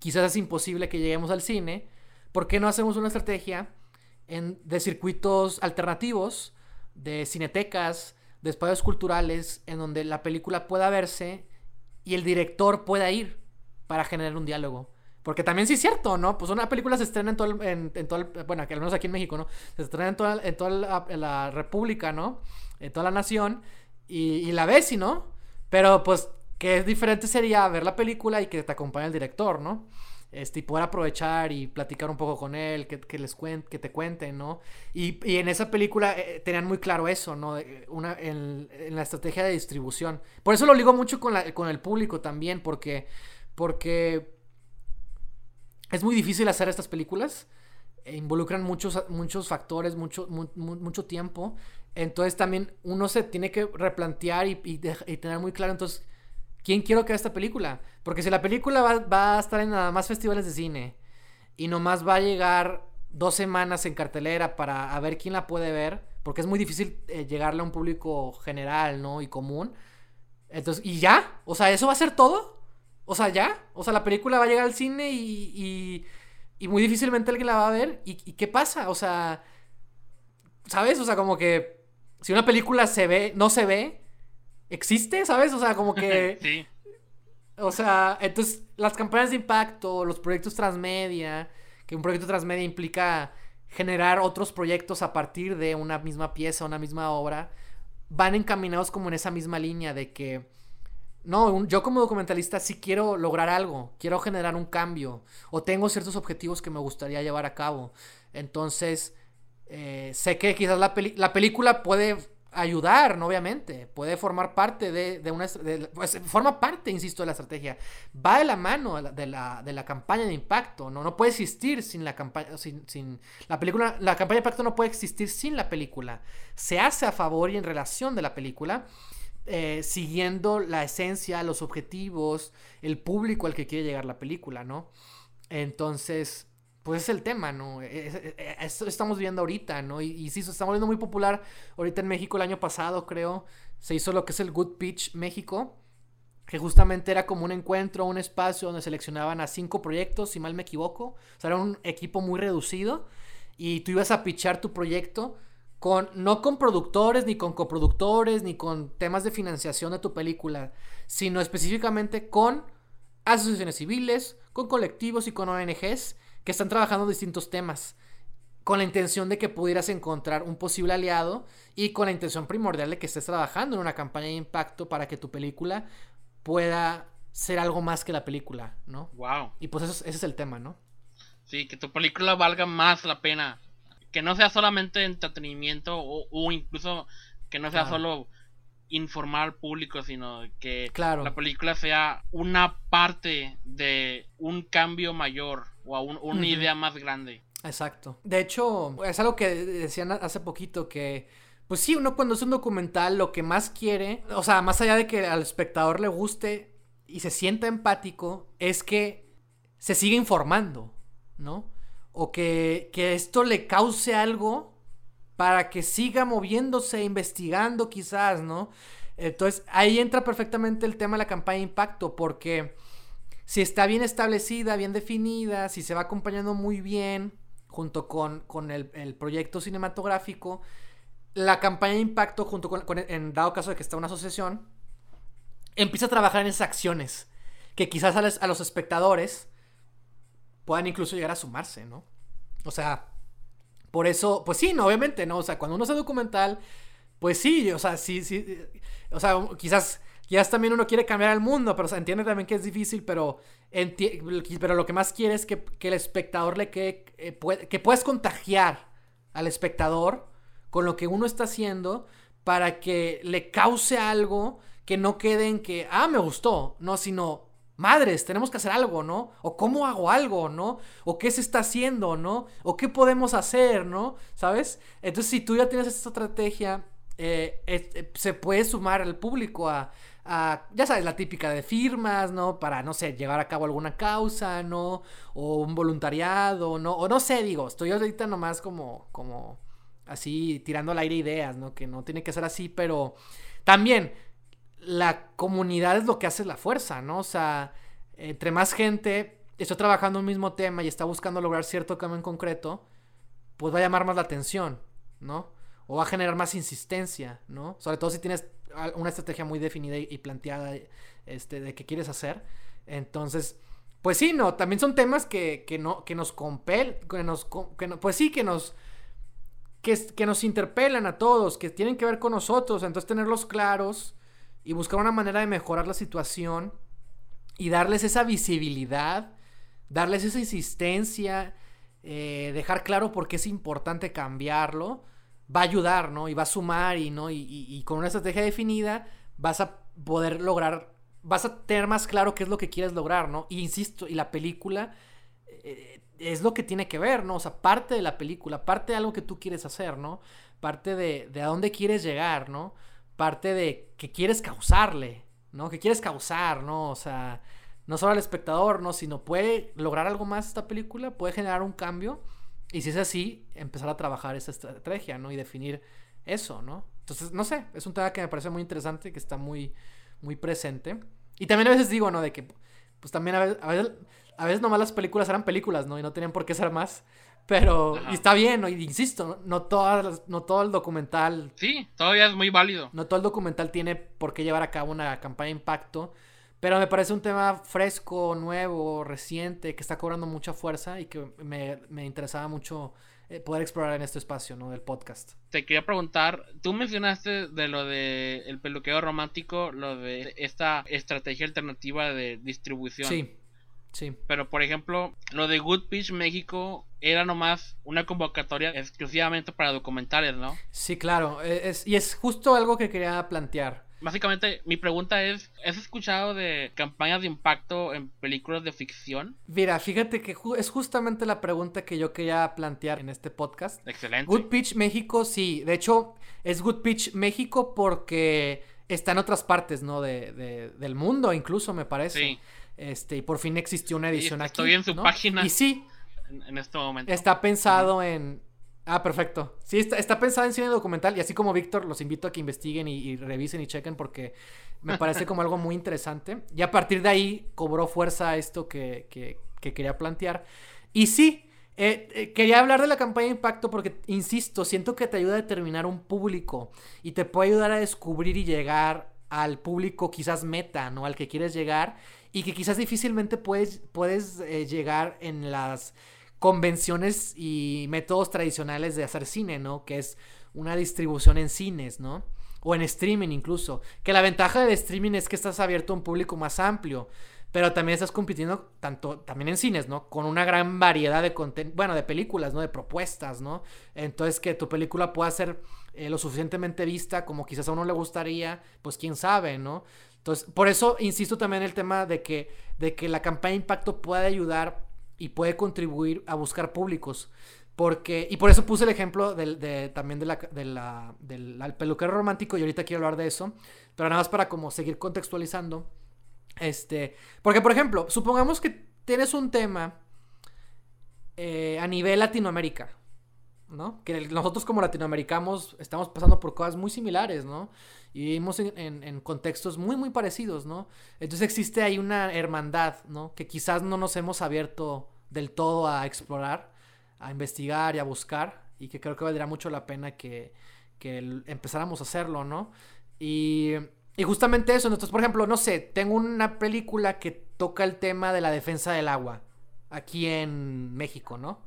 [SPEAKER 2] Quizás es imposible que lleguemos al cine. ¿Por qué no hacemos una estrategia de circuitos alternativos, de cinetecas, de espacios culturales, en donde la película pueda verse y el director pueda ir para generar un diálogo? Porque también sí es cierto, ¿no? Pues una película se estrena en todo el, en, todo el, bueno, al menos aquí en México, ¿no? Se estrena en toda, en toda la, república, ¿no? En toda la nación. Y, y la ves, ¿sí, no? Pero pues que es diferente sería ver la película y que te acompañe el director, ¿no? Este, y poder aprovechar y platicar un poco con él, que, que les cuente, que te cuenten, ¿no? Y, y en esa película eh, tenían muy claro eso, ¿no? Una, en, en, la estrategia de distribución. Por eso lo ligo mucho con, la, con el público también, porque, porque es muy difícil hacer estas películas. E involucran muchos, muchos factores, mucho, mucho tiempo. Entonces también uno se tiene que replantear y, tener muy claro entonces quién quiero que vea esta película. Porque si la película va, va, a estar en nada más festivales de cine y nomás va a llegar dos semanas en cartelera para ver quién la puede ver, porque es muy difícil eh, llegarle a un público general, ¿no? Y común. Entonces, ¿y ya? O sea, ¿eso va a ser todo? O sea, ya. O sea, la película va a llegar al cine y, y, y muy difícilmente alguien la va a ver. ¿Y, ¿Y, qué pasa? O sea, ¿sabes? O sea, como que si una película se ve, no se ve, existe, ¿sabes? O sea, como que... (laughs)
[SPEAKER 1] sí.
[SPEAKER 2] O sea, entonces las campañas de impacto, los proyectos transmedia, que un proyecto transmedia implica generar otros proyectos a partir de una misma pieza, una misma obra, van encaminados como en esa misma línea de que no, yo como documentalista sí quiero lograr algo, quiero generar un cambio o tengo ciertos objetivos que me gustaría llevar a cabo. Entonces, eh, sé que quizás la, la, película puede ayudar, ¿no? obviamente, puede formar parte de, de una... De, pues, forma parte, insisto, de la estrategia. Va de la mano de la, de la campaña de impacto, ¿no? No puede existir sin la campaña... Sin, sin, la película... La campaña de impacto no puede existir sin la película. Se hace a favor y en relación de la película eh, siguiendo la esencia, los objetivos, el público al que quiere llegar la película, ¿no? Entonces, pues es el tema, ¿no? Esto estamos viendo ahorita, ¿no? Y, y sí, se está volviendo muy popular ahorita en México el año pasado, creo. Se hizo lo que es el Good Pitch México, que justamente era como un encuentro, un espacio donde seleccionaban a cinco proyectos, si mal me equivoco. O sea, era un equipo muy reducido y tú ibas a pitchar tu proyecto con, no con productores, ni con coproductores, ni con temas de financiación de tu película, sino específicamente con asociaciones civiles, con colectivos y con ONGs que están trabajando distintos temas, con la intención de que pudieras encontrar un posible aliado y con la intención primordial de que estés trabajando en una campaña de impacto para que tu película pueda ser algo más que la película, ¿no?
[SPEAKER 1] Wow.
[SPEAKER 2] Y pues eso, ese es el tema, ¿no?
[SPEAKER 1] Sí, que tu película valga más la pena que no sea solamente entretenimiento o, o incluso que no sea claro. solo informar al público, sino que
[SPEAKER 2] claro.
[SPEAKER 1] la película sea una parte de un cambio mayor o un, una uh -huh. idea más grande.
[SPEAKER 2] Exacto. De hecho, es algo que decían hace poquito que pues sí, uno cuando es un documental lo que más quiere, o sea, más allá de que al espectador le guste y se sienta empático, es que se siga informando, ¿no? O que, que, esto le cause algo para que siga moviéndose, investigando quizás, ¿no? Entonces ahí entra perfectamente el tema de la campaña de impacto, porque si está bien establecida, bien definida, si se va acompañando muy bien junto con, con el, el, proyecto cinematográfico, la campaña de impacto junto con, en dado caso de que está una asociación, empieza a trabajar en esas acciones que quizás a a los espectadores puedan incluso llegar a sumarse, ¿no? O sea, por eso, pues sí, no, obviamente, ¿no? O sea, cuando uno hace documental, pues sí, o sea, sí, sí, o sea, quizás, quizás también uno quiere cambiar el mundo, pero o entiende también que es difícil, pero, pero lo que más quiere es que, que el espectador le quede, eh, puede, que puedas contagiar al espectador con lo que uno está haciendo para que le cause algo que no quede en que, ah, me gustó, no, sino, madres, tenemos que hacer algo, ¿no? O cómo hago algo, ¿no? O qué se está haciendo, ¿no? O qué podemos hacer, ¿no? ¿Sabes? Entonces, si tú ya tienes esta estrategia, eh, eh, se puede sumar al público a, ya sabes, la típica de firmas, ¿no? Para, no sé, llevar a cabo alguna causa, ¿no? O un voluntariado, ¿no? O no sé, digo, estoy ahorita nomás como, como, así, tirando al aire ideas, ¿no? Que no tiene que ser así, pero también la comunidad es lo que hace la fuerza, ¿no? O sea, entre más gente está trabajando un mismo tema y está buscando lograr cierto cambio en concreto, pues va a llamar más la atención, ¿no? O va a generar más insistencia, ¿no? Sobre todo si tienes una estrategia muy definida y planteada este, de qué quieres hacer. Entonces, pues sí, no, también son temas que, que no, que nos compel, que nos, que pues sí, que nos, que, que, nos interpelan a todos, que tienen que ver con nosotros, entonces tenerlos claros y buscar una manera de mejorar la situación y darles esa visibilidad, darles esa insistencia, eh, dejar claro por qué es importante cambiarlo, va a ayudar, ¿no? Y va a sumar y, ¿no? Y, con una estrategia definida vas a poder lograr, vas a tener más claro qué es lo que quieres lograr, ¿no? Y insisto, y la película eh, es lo que tiene que ver, ¿no? O sea, parte de la película, parte de algo que tú quieres hacer, ¿no? Parte de, de a dónde quieres llegar, ¿no? Parte de que quieres causarle, ¿no? Que quieres causar, ¿no? O sea, no solo al espectador, ¿no? Sino puede lograr algo más esta película, puede generar un cambio y si es así, empezar a trabajar esa estrategia, ¿no? Y definir eso, ¿no? Entonces, no sé, es un tema que me parece muy interesante, que está muy, muy presente. Y también a veces digo, ¿no? De que, pues también a veces, a veces, a veces nomás las películas eran películas, ¿no? Y no tenían por qué ser más. Pero, y está bien, insisto, ¿no? todas no todo el documental.
[SPEAKER 1] Sí, todavía es muy válido.
[SPEAKER 2] No todo el documental tiene por qué llevar a cabo una campaña de impacto. Pero me parece un tema fresco, nuevo, reciente, que está cobrando mucha fuerza y que me, interesaba mucho eh, poder explorar en este espacio, ¿no? Del podcast.
[SPEAKER 1] Te quería preguntar, tú mencionaste de lo de el peluqueo romántico, lo de esta estrategia alternativa de distribución.
[SPEAKER 2] Sí, sí.
[SPEAKER 1] Pero por ejemplo, lo de Good Pitch México era nomás una convocatoria exclusivamente para documentales, ¿no?
[SPEAKER 2] Sí, claro. E, es, y es justo algo que quería plantear.
[SPEAKER 1] Básicamente, mi pregunta es, ¿has escuchado de campañas de impacto en películas de ficción?
[SPEAKER 2] Mira, fíjate que es justamente la pregunta que yo quería plantear en este podcast.
[SPEAKER 1] Excelente.
[SPEAKER 2] Good Pitch México, sí. De hecho, es Good Pitch México porque está en otras partes, ¿no? De, del mundo, incluso, me parece. Sí. Este, y por fin existió una edición aquí.
[SPEAKER 1] Estoy en su página.
[SPEAKER 2] Y sí.
[SPEAKER 1] En, este momento.
[SPEAKER 2] Está pensado en, Ah, perfecto. Sí, está, está pensada en cine documental y así como Víctor, los invito a que investiguen y, revisen y chequen porque me parece como algo muy interesante. Y a partir de ahí cobró fuerza esto que, quería plantear. Y sí, eh, eh, quería hablar de la campaña de impacto porque, insisto, siento que te ayuda a determinar un público y te puede ayudar a descubrir y llegar al público quizás meta, ¿no? Al que quieres llegar y que quizás difícilmente puedes, puedes eh, llegar en las convenciones y métodos tradicionales de hacer cine, ¿no? Que es una distribución en cines, ¿no? O en streaming incluso. Que la ventaja del streaming es que estás abierto a un público más amplio. Pero también estás compitiendo tanto también en cines, ¿no? Con una gran variedad de bueno, de películas, ¿no? De propuestas, ¿no? Entonces que tu película pueda ser eh, lo suficientemente vista como quizás a uno le gustaría, pues quién sabe, ¿no? Entonces, por eso insisto también en el tema de que, de que la campaña impacto puede ayudar y puede contribuir a buscar públicos. Porque, y por eso puse el ejemplo del, de, también de la, de la, del peluquero romántico y ahorita quiero hablar de eso, pero nada más para como seguir contextualizando. Este, porque por ejemplo, supongamos que tienes un tema eh, a nivel Latinoamérica, ¿no? Que nosotros como latinoamericanos estamos pasando por cosas muy similares, ¿no? Y vivimos en, en, contextos muy, muy parecidos, ¿no? Entonces existe ahí una hermandad, ¿no? Que quizás no nos hemos abierto del todo a explorar, a investigar y a buscar, y que creo que valdría mucho la pena que, que empezáramos a hacerlo, ¿no? Y, y justamente eso, entonces, por ejemplo, no sé, tengo una película que toca el tema de la defensa del agua, aquí en México, ¿no?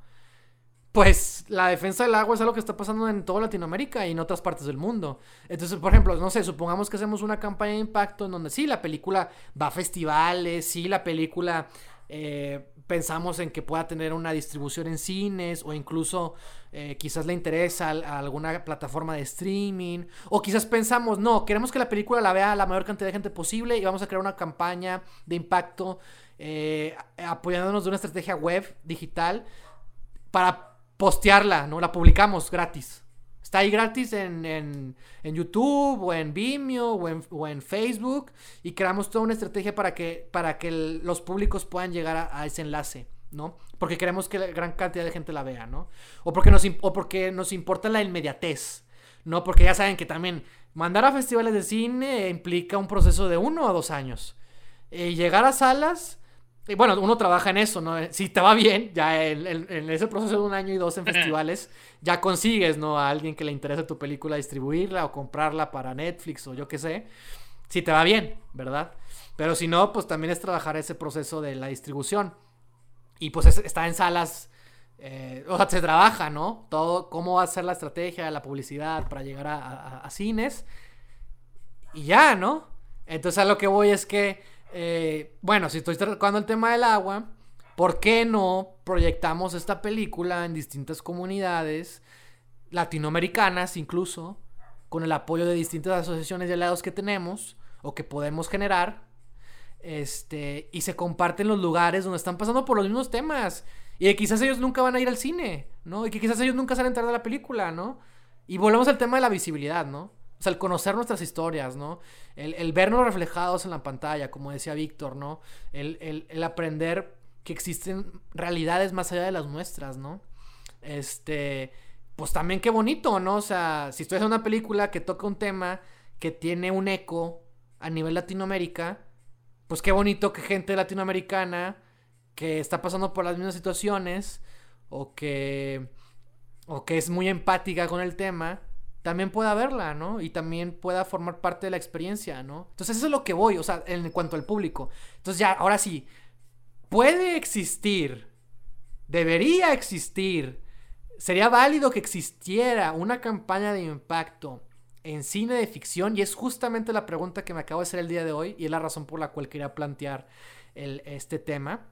[SPEAKER 2] Pues la defensa del agua es algo que está pasando en toda Latinoamérica y en otras partes del mundo. Entonces, por ejemplo, no sé, supongamos que hacemos una campaña de impacto en donde sí, la película va a festivales, sí, la película eh, pensamos en que pueda tener una distribución en cines o incluso eh, quizás le interesa a, alguna plataforma de streaming o quizás pensamos, no, queremos que la película la vea la mayor cantidad de gente posible y vamos a crear una campaña de impacto eh, apoyándonos de una estrategia web digital para postearla, ¿no? La publicamos gratis. Está ahí gratis en, YouTube o en Vimeo o en, Facebook y creamos toda una estrategia para que, para que los públicos puedan llegar a, ese enlace, ¿no? Porque queremos que la gran cantidad de gente la vea, ¿no? O porque nos, o porque nos importa la inmediatez, ¿no? Porque ya saben que también mandar a festivales de cine implica un proceso de uno o dos años. Y llegar a salas y bueno, uno trabaja en eso, ¿no? Si te va bien, ya en, ese proceso de un año y dos en festivales, ya consigues, ¿no? A alguien que le interese tu película distribuirla o comprarla para Netflix o yo qué sé. Si te va bien, ¿verdad? Pero si no, pues también es trabajar ese proceso de la distribución. Y pues está en salas, eh, o sea, se trabaja, ¿no? Todo, cómo va a ser la estrategia, la publicidad para llegar a cines. Y ya, ¿no? Entonces a lo que voy es que eh, bueno, si estoy tocando el tema del agua, ¿por qué no proyectamos esta película en distintas comunidades latinoamericanas incluso, con el apoyo de distintas asociaciones de aliados que tenemos o que podemos generar? Este, y se comparten los lugares donde están pasando por los mismos temas. Y quizás ellos nunca van a ir al cine, ¿no? Y que quizás ellos nunca salen tarde de la película, ¿no? Y volvemos al tema de la visibilidad, ¿no? O sea, el conocer nuestras historias, ¿no? El, vernos reflejados en la pantalla, como decía Víctor, ¿no? El, aprender que existen realidades más allá de las nuestras, ¿no? Este, pues también qué bonito, ¿no? O sea, si estoy haciendo una película que toca un tema que tiene un eco a nivel Latinoamérica, pues qué bonito que gente latinoamericana que está pasando por las mismas situaciones o que o que es muy empática con el tema, también pueda verla, ¿no? Y también pueda formar parte de la experiencia, ¿no? Entonces eso es lo que voy, o sea, en cuanto al público. Entonces ya, ahora sí, puede existir, debería existir, sería válido que existiera una campaña de impacto en cine de ficción y es justamente la pregunta que me acabo de hacer el día de hoy y es la razón por la cual quería plantear el, este tema.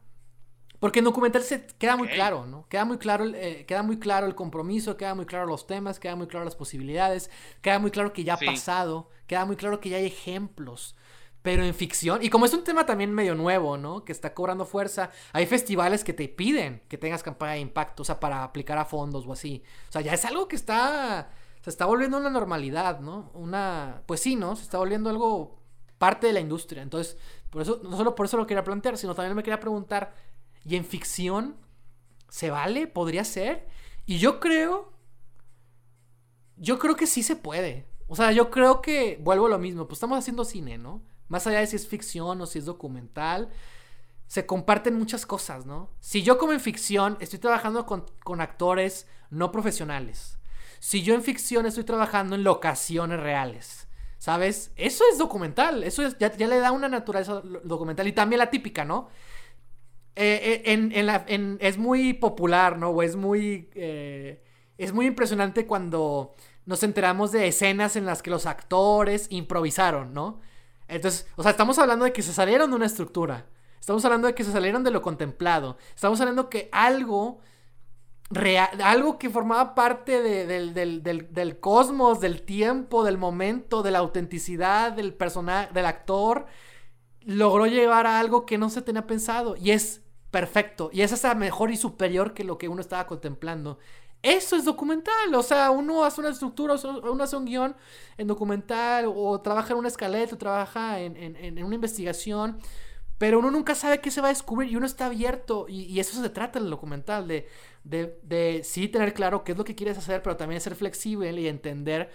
[SPEAKER 2] Porque en documental se queda muy claro, ¿no? Queda muy claro, eh, queda muy claro el compromiso, queda muy claro los temas, queda muy claro las posibilidades, queda muy claro que ya ha pasado, queda muy claro que ya hay ejemplos. Pero en ficción, y como es un tema también medio nuevo, ¿no? Que está cobrando fuerza, hay festivales que te piden que tengas campaña de impacto, o sea, para aplicar a fondos o así. O sea, ya es algo que está, se está volviendo una normalidad, ¿no? Una, pues sí, ¿no? Se está volviendo algo parte de la industria. Entonces, por eso, no solo por eso lo quería plantear, sino también me quería preguntar y en ficción, ¿se vale? ¿Podría ser? Y yo creo... Yo creo que sí se puede. O sea, yo creo que vuelvo a lo mismo. Pues estamos haciendo cine, ¿no? Más allá de si es ficción o si es documental. Se comparten muchas cosas, ¿no? Si yo como en ficción estoy trabajando con, actores no profesionales. Si yo en ficción estoy trabajando en locaciones reales. ¿Sabes? Eso es documental. Eso ya, ya, le da una naturaleza documental. Y también la típica, ¿no? Eh, eh, es muy popular, ¿no? O es muy. Eh, es muy impresionante cuando nos enteramos de escenas en las que los actores improvisaron, ¿no? Entonces, o sea, estamos hablando de que se salieron de una estructura. Estamos hablando de que se salieron de lo contemplado. Estamos hablando que algo. Real, algo que formaba parte del, del, cosmos, del tiempo, del momento, de la autenticidad del personaje, del actor, logró llevar a algo que no se tenía pensado. Y es perfecto. Y es hasta mejor y superior que lo que uno estaba contemplando. Eso es documental. O sea, uno hace una estructura, uno hace un guion en documental, o trabaja en una escaleta, o trabaja en, una investigación. Pero uno nunca sabe qué se va a descubrir y uno está abierto. Y, eso se trata en el documental, de, de, de sí tener claro qué es lo que quieres hacer, pero también ser flexible y entender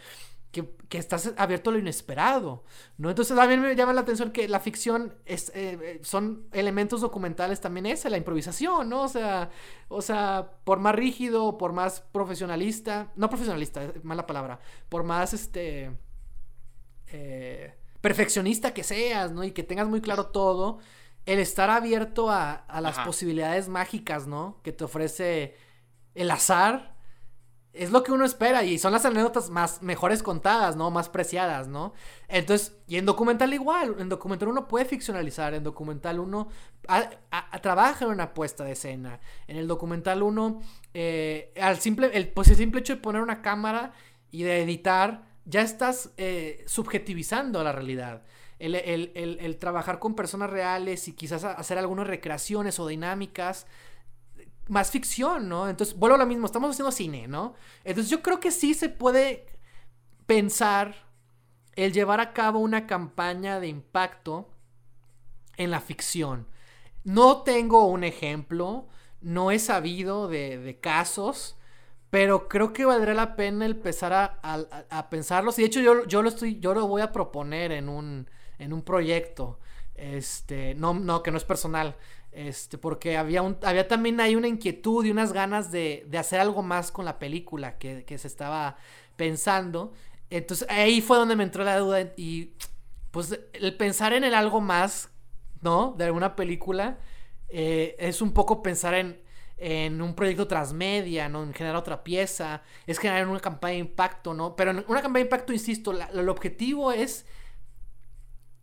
[SPEAKER 2] que, estás abierto a lo inesperado, ¿no? Entonces a mí me llama la atención que la ficción es, eh, son elementos documentales también esa, la improvisación, ¿no? O sea, o sea, por más rígido, por más profesionalista, no profesionalista, mala palabra, por más este eh, perfeccionista que seas, ¿no? Y que tengas muy claro todo, el estar abierto a, las posibilidades mágicas, ¿no? Que te ofrece el azar es lo que uno espera y son las anécdotas más mejores contadas, ¿no? Más preciadas, ¿no? Entonces, y en documental igual, en documental uno puede ficcionalizar, en documental uno trabaja en una puesta de escena, en el documental uno, eh, al simple, el, pues el simple hecho de poner una cámara y de editar, ya estás eh, subjetivizando la realidad. El, el, trabajar con personas reales y quizás hacer algunas recreaciones o dinámicas más ficción, ¿no? Entonces, vuelvo a lo mismo, estamos haciendo cine, ¿no? Entonces yo creo que sí se puede pensar el llevar a cabo una campaña de impacto en la ficción. No tengo un ejemplo, no he sabido de, casos, pero creo que valdría la pena empezar a, a, pensarlos. Y de hecho yo, yo, lo estoy, yo lo voy a proponer en un, en un proyecto. Este, no, no, que no es personal. Este, porque había, un, había también ahí una inquietud y unas ganas de, de hacer algo más con la película que, que, se estaba pensando. Entonces ahí fue donde me entró la duda y pues el pensar en el algo más, ¿no? De alguna película eh, es un poco pensar en, en un proyecto transmedia, ¿no? En generar otra pieza, es generar una campaña de impacto, ¿no? Pero en una campaña de impacto, insisto, el objetivo es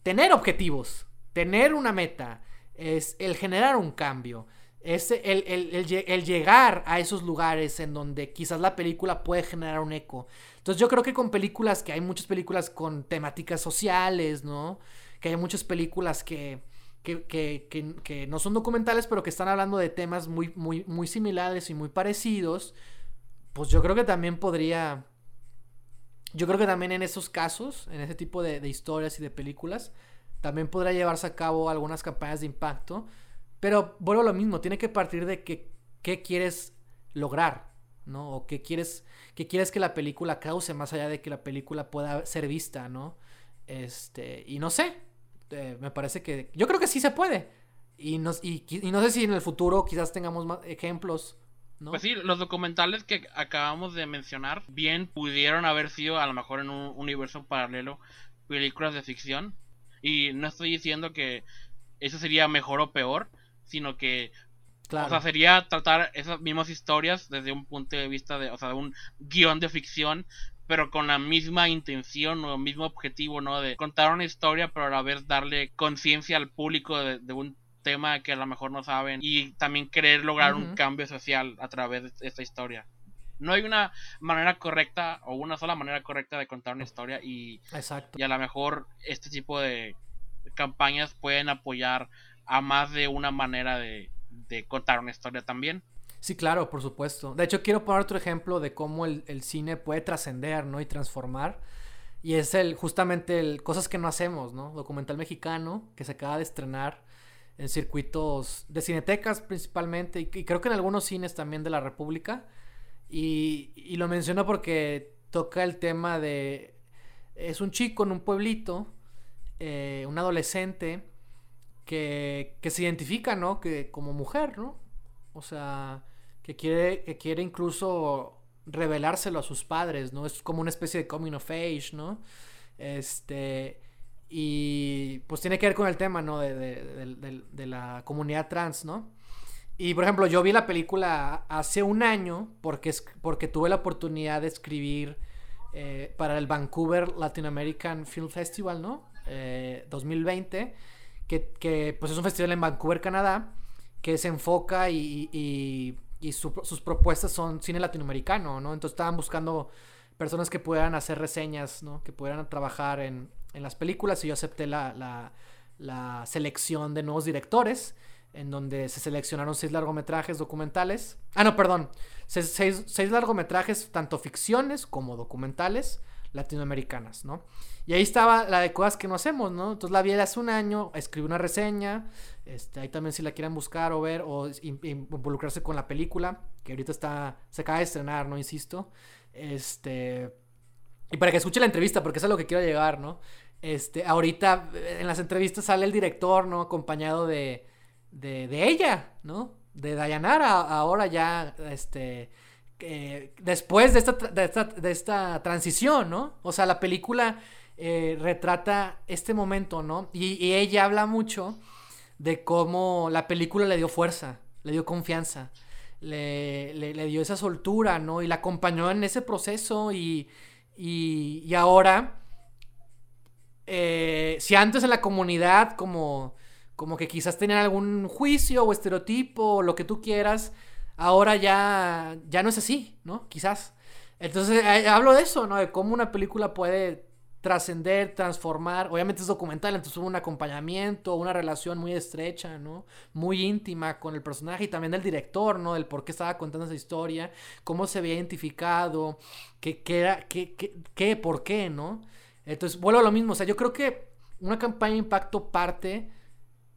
[SPEAKER 2] tener objetivos, tener una meta, es el generar un cambio, es el, llegar a esos lugares en donde quizás la película puede generar un eco. Entonces yo creo que con películas, que hay muchas películas con temáticas sociales, ¿no? Que hay muchas películas que, que, que, que, no son documentales, pero que están hablando de temas muy, muy, muy similares y muy parecidos, pues yo creo que también podría... Yo creo que también en esos casos, en ese tipo de, de historias y de películas, también podrá llevarse a cabo algunas campañas de impacto. Pero vuelvo a lo mismo, tiene que partir de que, qué quieres lograr, ¿no? O qué quieres, qué quieres que la película cause más allá de que la película pueda ser vista, ¿no? Este, y no sé, eh, me parece que, yo creo que sí se puede. Y no, y, no sé si en el futuro quizás tengamos más ejemplos ¿No?
[SPEAKER 1] Pues sí, los documentales que acabamos de mencionar bien pudieron haber sido a lo mejor en un universo paralelo películas de ficción, y no estoy diciendo que eso sería mejor o peor, sino que o sea, sería tratar esas mismas historias desde un punto de vista de, o sea, de un guion de ficción, pero con la misma intención o el mismo objetivo, ¿no? De contar una historia, pero a la vez darle conciencia al público de, un tema que a lo mejor no saben y también querer lograr un cambio social a través de esta historia. No hay una manera correcta o una sola manera correcta de contar una historia y, y a lo mejor este tipo de campañas pueden apoyar a más de una manera de, contar una historia también.
[SPEAKER 2] Sí, claro, por supuesto. De hecho, quiero poner otro ejemplo de cómo el, cine puede trascender, ¿no? Y transformar. Y es el, justamente el Cosas que no hacemos, ¿no? Documental mexicano que se acaba de estrenar en circuitos de cinetecas principalmente y creo que en algunos cines también de la República. Y, lo menciono porque toca el tema de... Es un chico en un pueblito, eh, un adolescente, que, que, se identifica, ¿no? Que como mujer, ¿no? O sea, que quiere, que quiere incluso revelárselo a sus padres, ¿no? Es como una especie de coming of age, ¿no? Este... Y pues tiene que ver con el tema, ¿no? De, de, de la comunidad trans, ¿no? Y por ejemplo, yo vi la película hace un año porque, porque tuve la oportunidad de escribir eh, para el Vancouver Latin American Film Festival, ¿no? 2020, eh, que, que, pues es un festival en Vancouver, Canadá, que se enfoca y, y, sus propuestas son cine latinoamericano, ¿no? Entonces estaban buscando personas que puedan hacer reseñas, ¿no? Que pudieran trabajar en, en las películas y yo acepté la, la selección de nuevos directores en donde se seleccionaron seis largometrajes documentales. Ah, no, perdón. Seis, largometrajes, tanto ficciones como documentales latinoamericanas, ¿no? Y ahí estaba la de cosas que no hacemos, ¿no? Entonces la vi hace un año, escribí una reseña, este, ahí también si la quieren buscar o ver o involucrarse con la película, que ahorita está, se acaba de estrenar, ¿no? Insisto. Este, y para que escuche la entrevista, porque es a lo que quiero llegar, ¿no? Este, ahorita en las entrevistas sale el director, ¿no? Acompañado de, de, ella, ¿no? De Dayanara, ahora ya, este, después de esta, de esta, transición, ¿no? O sea, la película eh, retrata este momento, ¿no? Y, ella habla mucho de cómo la película le dio fuerza, le dio confianza. le, le, dio esa soltura, ¿no? Y la acompañó en ese proceso y, y, y ahora, eh, si antes en la comunidad como, como que quizás tenían algún juicio o estereotipo o lo que tú quieras, ahora ya, ya no es así, ¿no? Quizás. Entonces, eh, hablo de eso, ¿no? De cómo una película puede trascender, transformar. Obviamente es documental, entonces hubo un acompañamiento, una relación muy estrecha, ¿no? Muy íntima con el personaje y también del director, ¿no? Del por qué estaba contando esa historia, cómo se había identificado, qué, qué era, qué, qué, qué, por qué, ¿no? Entonces, vuelvo a lo mismo, o sea, yo creo que una campaña de impacto parte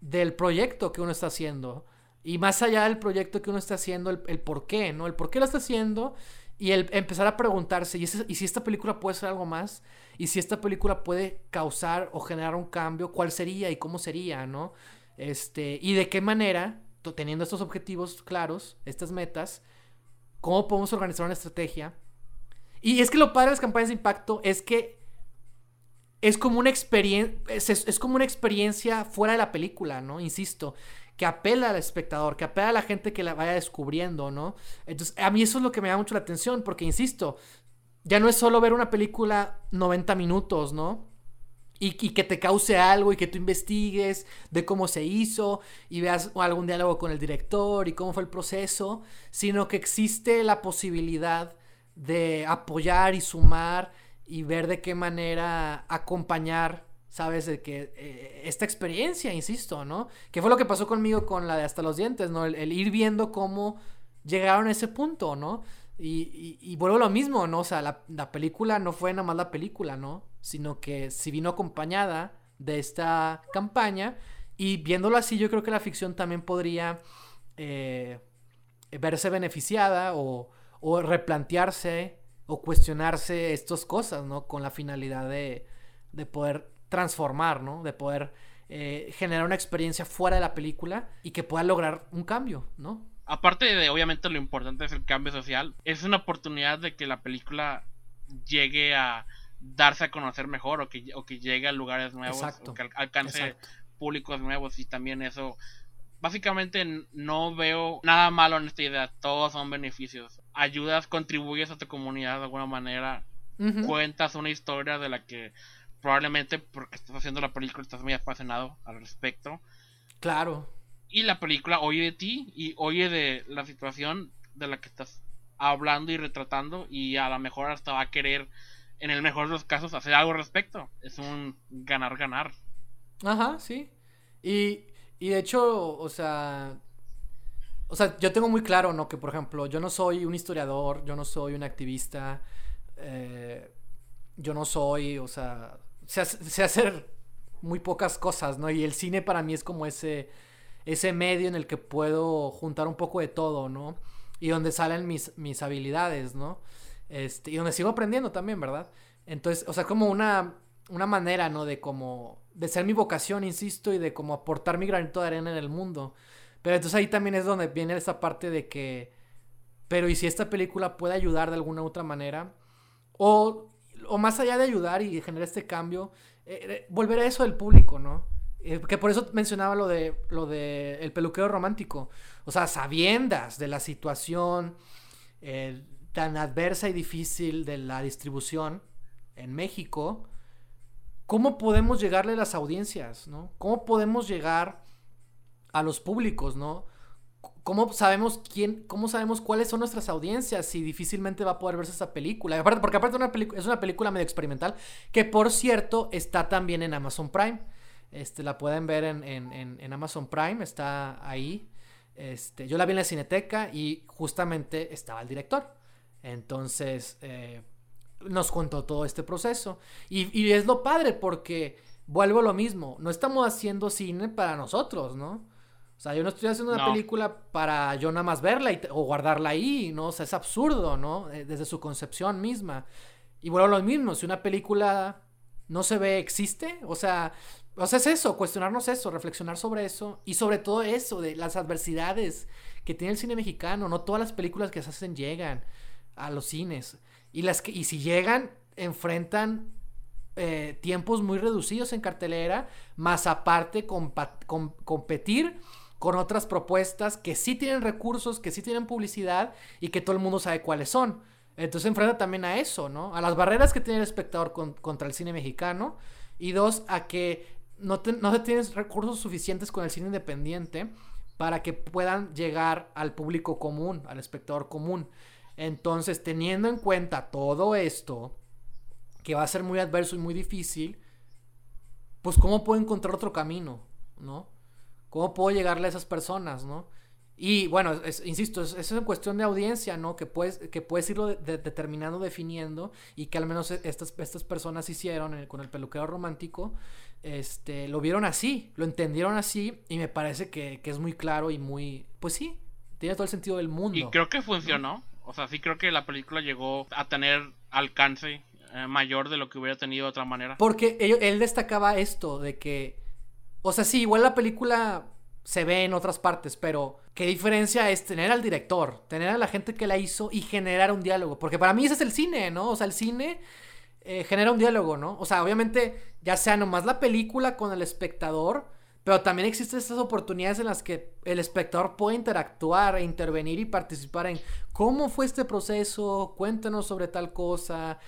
[SPEAKER 2] del proyecto que uno está haciendo. Y más allá del proyecto que uno está haciendo, el, por qué, ¿no? El por qué lo está haciendo y el empezar a preguntarse, ¿y, si esta película puede ser algo más? ¿Y si esta película puede causar o generar un cambio? ¿Cuál sería y cómo sería, no? Este, y de qué manera, teniendo estos objetivos claros, estas metas, cómo podemos organizar una estrategia. Y es que lo padre de las campañas de impacto es que es como una experiencia, es, como una experiencia fuera de la película, ¿no? Insisto, que apela al espectador, que apela a la gente que la vaya descubriendo, ¿no? Entonces, a mí eso es lo que me da mucho la atención, porque insisto, ya no es solo ver una película 90 minutos, ¿no? Y, que te cause algo y que tú investigues de cómo se hizo y veas algún diálogo con el director y cómo fue el proceso, sino que existe la posibilidad de apoyar y sumar y ver de qué manera acompañar sabes, de que eh, esta experiencia, insisto, ¿no? Que fue lo que pasó conmigo con la de Hasta los Dientes, ¿no? El, ir viendo cómo llegaron a ese punto, ¿no? Y, y, vuelvo a lo mismo, ¿no? O sea, la, película no fue nada más la película, ¿no? Sino que si vino acompañada de esta campaña y viéndolo así, yo creo que la ficción también podría eh, verse beneficiada o, o replantearse o cuestionarse estas cosas, ¿no? Con la finalidad de, de poder transformar, ¿no? De poder eh, generar una experiencia fuera de la película y que pueda lograr un cambio, ¿no?
[SPEAKER 1] Aparte de, obviamente, lo importante es el cambio social, es una oportunidad de que la película llegue a darse a conocer mejor o que, o que llegue a lugares nuevos o que alcance públicos nuevos y también eso básicamente no veo nada malo en esta idea todos son beneficios ayudas contribuyes a tu comunidad de alguna manera cuentas una historia de la que Probablemente porque estás haciendo la película estás muy apasionado al respecto.
[SPEAKER 2] Claro.
[SPEAKER 1] Y la película oye de ti y oye de la situación de la que estás hablando y retratando y a lo mejor hasta va a querer, en el mejor de los casos, hacer algo al respecto. Es un ganar-ganar.
[SPEAKER 2] Ajá, sí. Y, y de hecho, o sea, o sea, yo tengo muy claro, ¿no? Que, por ejemplo, yo no soy un historiador, yo no soy un activista, eh, yo no soy, o sea, sé, hacer muy pocas cosas, ¿no? Y el cine para mí es como ese, ese medio en el que puedo juntar un poco de todo, ¿no? Y donde salen mis, mis habilidades, ¿no? Este, y donde sigo aprendiendo también, ¿verdad? Entonces, o sea, como una, una manera, ¿no? De como, de ser mi vocación, insisto, y de como aportar mi granito de arena en el mundo. Pero entonces ahí también es donde viene esa parte de que, pero ¿y si esta película puede ayudar de alguna u otra manera? O o más allá de ayudar y generar este cambio, eh, eh, volver a eso del público, ¿no? Eh, que por eso mencionaba lo de lo de el peluquero romántico. O sea, sabiendas de la situación tan adversa y difícil de la distribución en México, ¿cómo podemos llegarle a las audiencias, ¿no? ¿Cómo podemos llegar a los públicos, ¿no? ¿Cómo sabemos quién, cómo sabemos cuáles son nuestras audiencias si difícilmente va a poder verse esa película? Aparte, porque aparte una es una película medio experimental que por cierto está también en Amazon Prime. Este, la pueden ver en, en, Amazon Prime, está ahí. Este, yo la vi en la cineteca y justamente estaba el director. Entonces, eh, nos contó todo este proceso. Y, y es lo padre porque, vuelvo a lo mismo, no estamos haciendo cine para nosotros, ¿no? O sea, yo no estoy haciendo una película para yo nada más verla o guardarla ahí, ¿no? O sea, es absurdo, ¿no? Eh, desde su concepción misma. Y bueno, lo mismo, si una película no se ve, existe, o sea, o sea, es eso, cuestionarnos eso, reflexionar sobre eso y sobre todo eso, de las adversidades que tiene el cine mexicano. No todas las películas que se hacen llegan a los cines. Y, las que, y si llegan, enfrentan eh, tiempos muy reducidos en cartelera, más aparte competir con otras propuestas que sí tienen recursos, que sí tienen publicidad y que todo el mundo sabe cuáles son. Entonces enfrenta también a eso, ¿no? A las barreras que tiene el espectador contra el cine mexicano. Y dos, a que no, te, no tienes recursos suficientes con el cine independiente para que puedan llegar al público común, al espectador común. Entonces, teniendo en cuenta todo esto, que va a ser muy adverso y muy difícil, pues cómo puedo encontrar otro camino, ¿no? ¿Cómo puedo llegarle a esas personas, ¿no? Y bueno, insisto, es, es, en cuestión de audiencia, ¿no? Que puedes, que puedes irlo determinando, definiendo, y que al menos e, estas, estas personas hicieron con el peluquero romántico, este, lo vieron así, lo entendieron así, y me parece que, es muy claro y muy, pues sí, tiene todo el sentido del mundo.
[SPEAKER 1] Y creo que funcionó, o sea, sí creo que la película llegó a tener alcance eh, mayor de lo que hubiera tenido de otra manera.
[SPEAKER 2] Porque él destacaba esto, de que o sea, sí, igual la película se ve en otras partes, pero qué diferencia es tener al director, tener a la gente que la hizo y generar un diálogo. Porque para mí ese es el cine, ¿no? O sea, el cine eh, genera un diálogo, ¿no? O sea, obviamente, ya sea nomás la película con el espectador, pero también existen estas oportunidades en las que el espectador puede interactuar, e intervenir y participar en cómo fue este proceso, cuéntanos sobre tal cosa,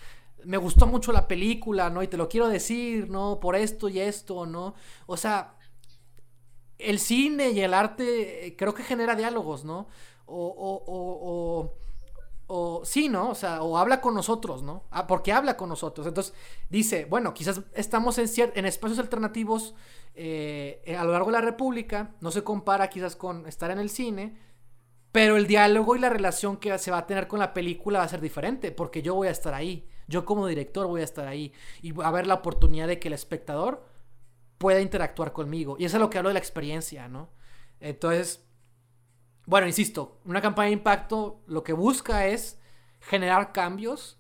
[SPEAKER 2] me gustó mucho la película, ¿no? Y te lo quiero decir, ¿no? Por esto y esto, ¿no? O sea, el cine y el arte eh, creo que genera diálogos, ¿no? O, o, o, o, sí, ¿no? O sea, o habla con nosotros, ¿no? Ah, porque habla con nosotros. Entonces, dice, bueno, quizás estamos en, en espacios alternativos eh, a lo largo de la República, no se compara quizás con estar en el cine, pero el diálogo y la relación que se va a tener con la película va a ser diferente, porque yo voy a estar ahí. Yo como director voy a estar ahí y a haber la oportunidad de que el espectador pueda interactuar conmigo. Y eso es lo que hablo de la experiencia, ¿no? Entonces, bueno, insisto, una campaña de impacto lo que busca es generar cambios,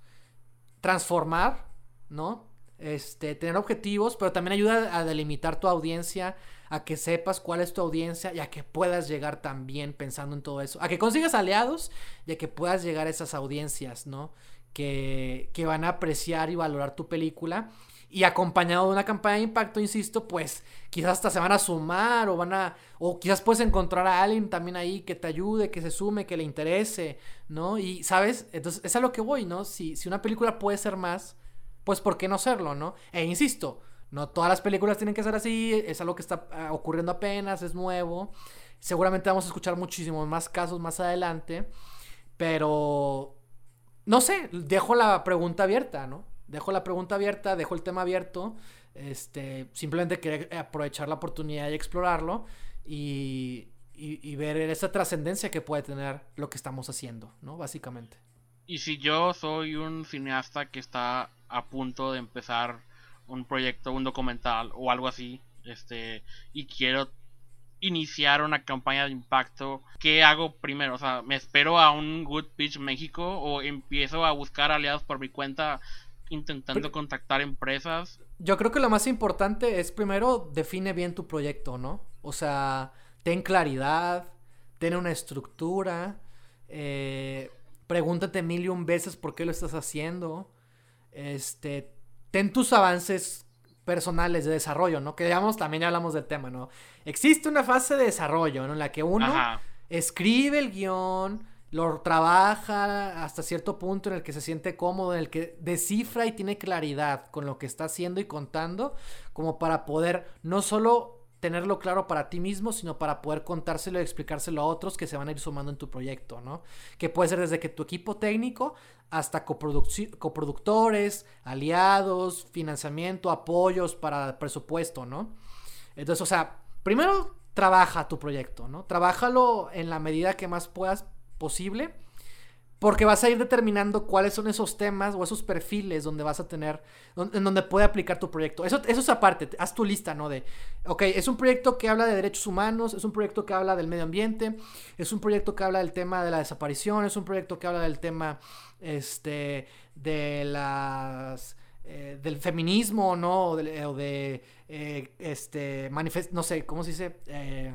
[SPEAKER 2] transformar, ¿no? Este, tener objetivos, pero también ayuda a delimitar tu audiencia, a que sepas cuál es tu audiencia y a que puedas llegar también pensando en todo eso, a que consigas aliados y a que puedas llegar a esas audiencias, ¿no? Que, van a apreciar y valorar tu película. Y acompañado de una campaña de impacto, insisto, pues quizás hasta se van a sumar o van a. O quizás puedes encontrar a alguien también ahí que te ayude, que se sume, que le interese, ¿no? Y, ¿sabes? Entonces, es a lo que voy, ¿no? Si, si una película puede ser más, pues ¿por qué no serlo, ¿no? E insisto, no todas las películas tienen que ser así, es algo que está ah, ocurriendo apenas, es nuevo. Seguramente vamos a escuchar muchísimos más casos más adelante, pero no sé, dejo la pregunta abierta, ¿no? Dejo la pregunta abierta, dejo el tema abierto. Este, simplemente quería aprovechar la oportunidad y explorarlo y, y, ver esa trascendencia que puede tener lo que estamos haciendo, ¿no? Básicamente.
[SPEAKER 1] Y si yo soy un cineasta que está a punto de empezar un proyecto, un documental o algo así, este, y quiero iniciar una campaña de impacto, ¿qué hago primero? O sea, ¿me espero a un Good Pitch México o empiezo a buscar aliados por mi cuenta intentando contactar empresas?
[SPEAKER 2] Yo creo que lo más importante es primero define bien tu proyecto, ¿no? O sea, ten claridad, ten una estructura, eh, pregúntate mil y un veces por qué lo estás haciendo, este, ten tus avances personales de desarrollo, ¿no? Que digamos, también hablamos del tema, ¿no? Existe una fase de desarrollo, ¿no? En la que uno escribe el guion, lo trabaja hasta cierto punto en el que se siente cómodo, en el que descifra y tiene claridad con lo que está haciendo y contando, como para poder no solo tenerlo claro para ti mismo, sino para poder contárselo y explicárselo a otros que se van a ir sumando en tu proyecto, ¿no? Que puede ser desde que tu equipo técnico hasta coproductores, aliados, financiamiento, apoyos para presupuesto, ¿no? Entonces, o sea, primero trabaja tu proyecto, ¿no? Trabájalo en la medida que más puedas posible porque vas a ir determinando cuáles son esos temas o esos perfiles donde vas a tener, en donde puede aplicar tu proyecto. Eso, eso es aparte, haz tu lista, ¿no? De, ok, es un proyecto que habla de derechos humanos, es un proyecto que habla del medio ambiente, es un proyecto que habla del tema de la desaparición, es un proyecto que habla del tema, este, de las... Eh, del feminismo, ¿no? O de, eh, este, manifest no sé, ¿cómo se dice? Eh,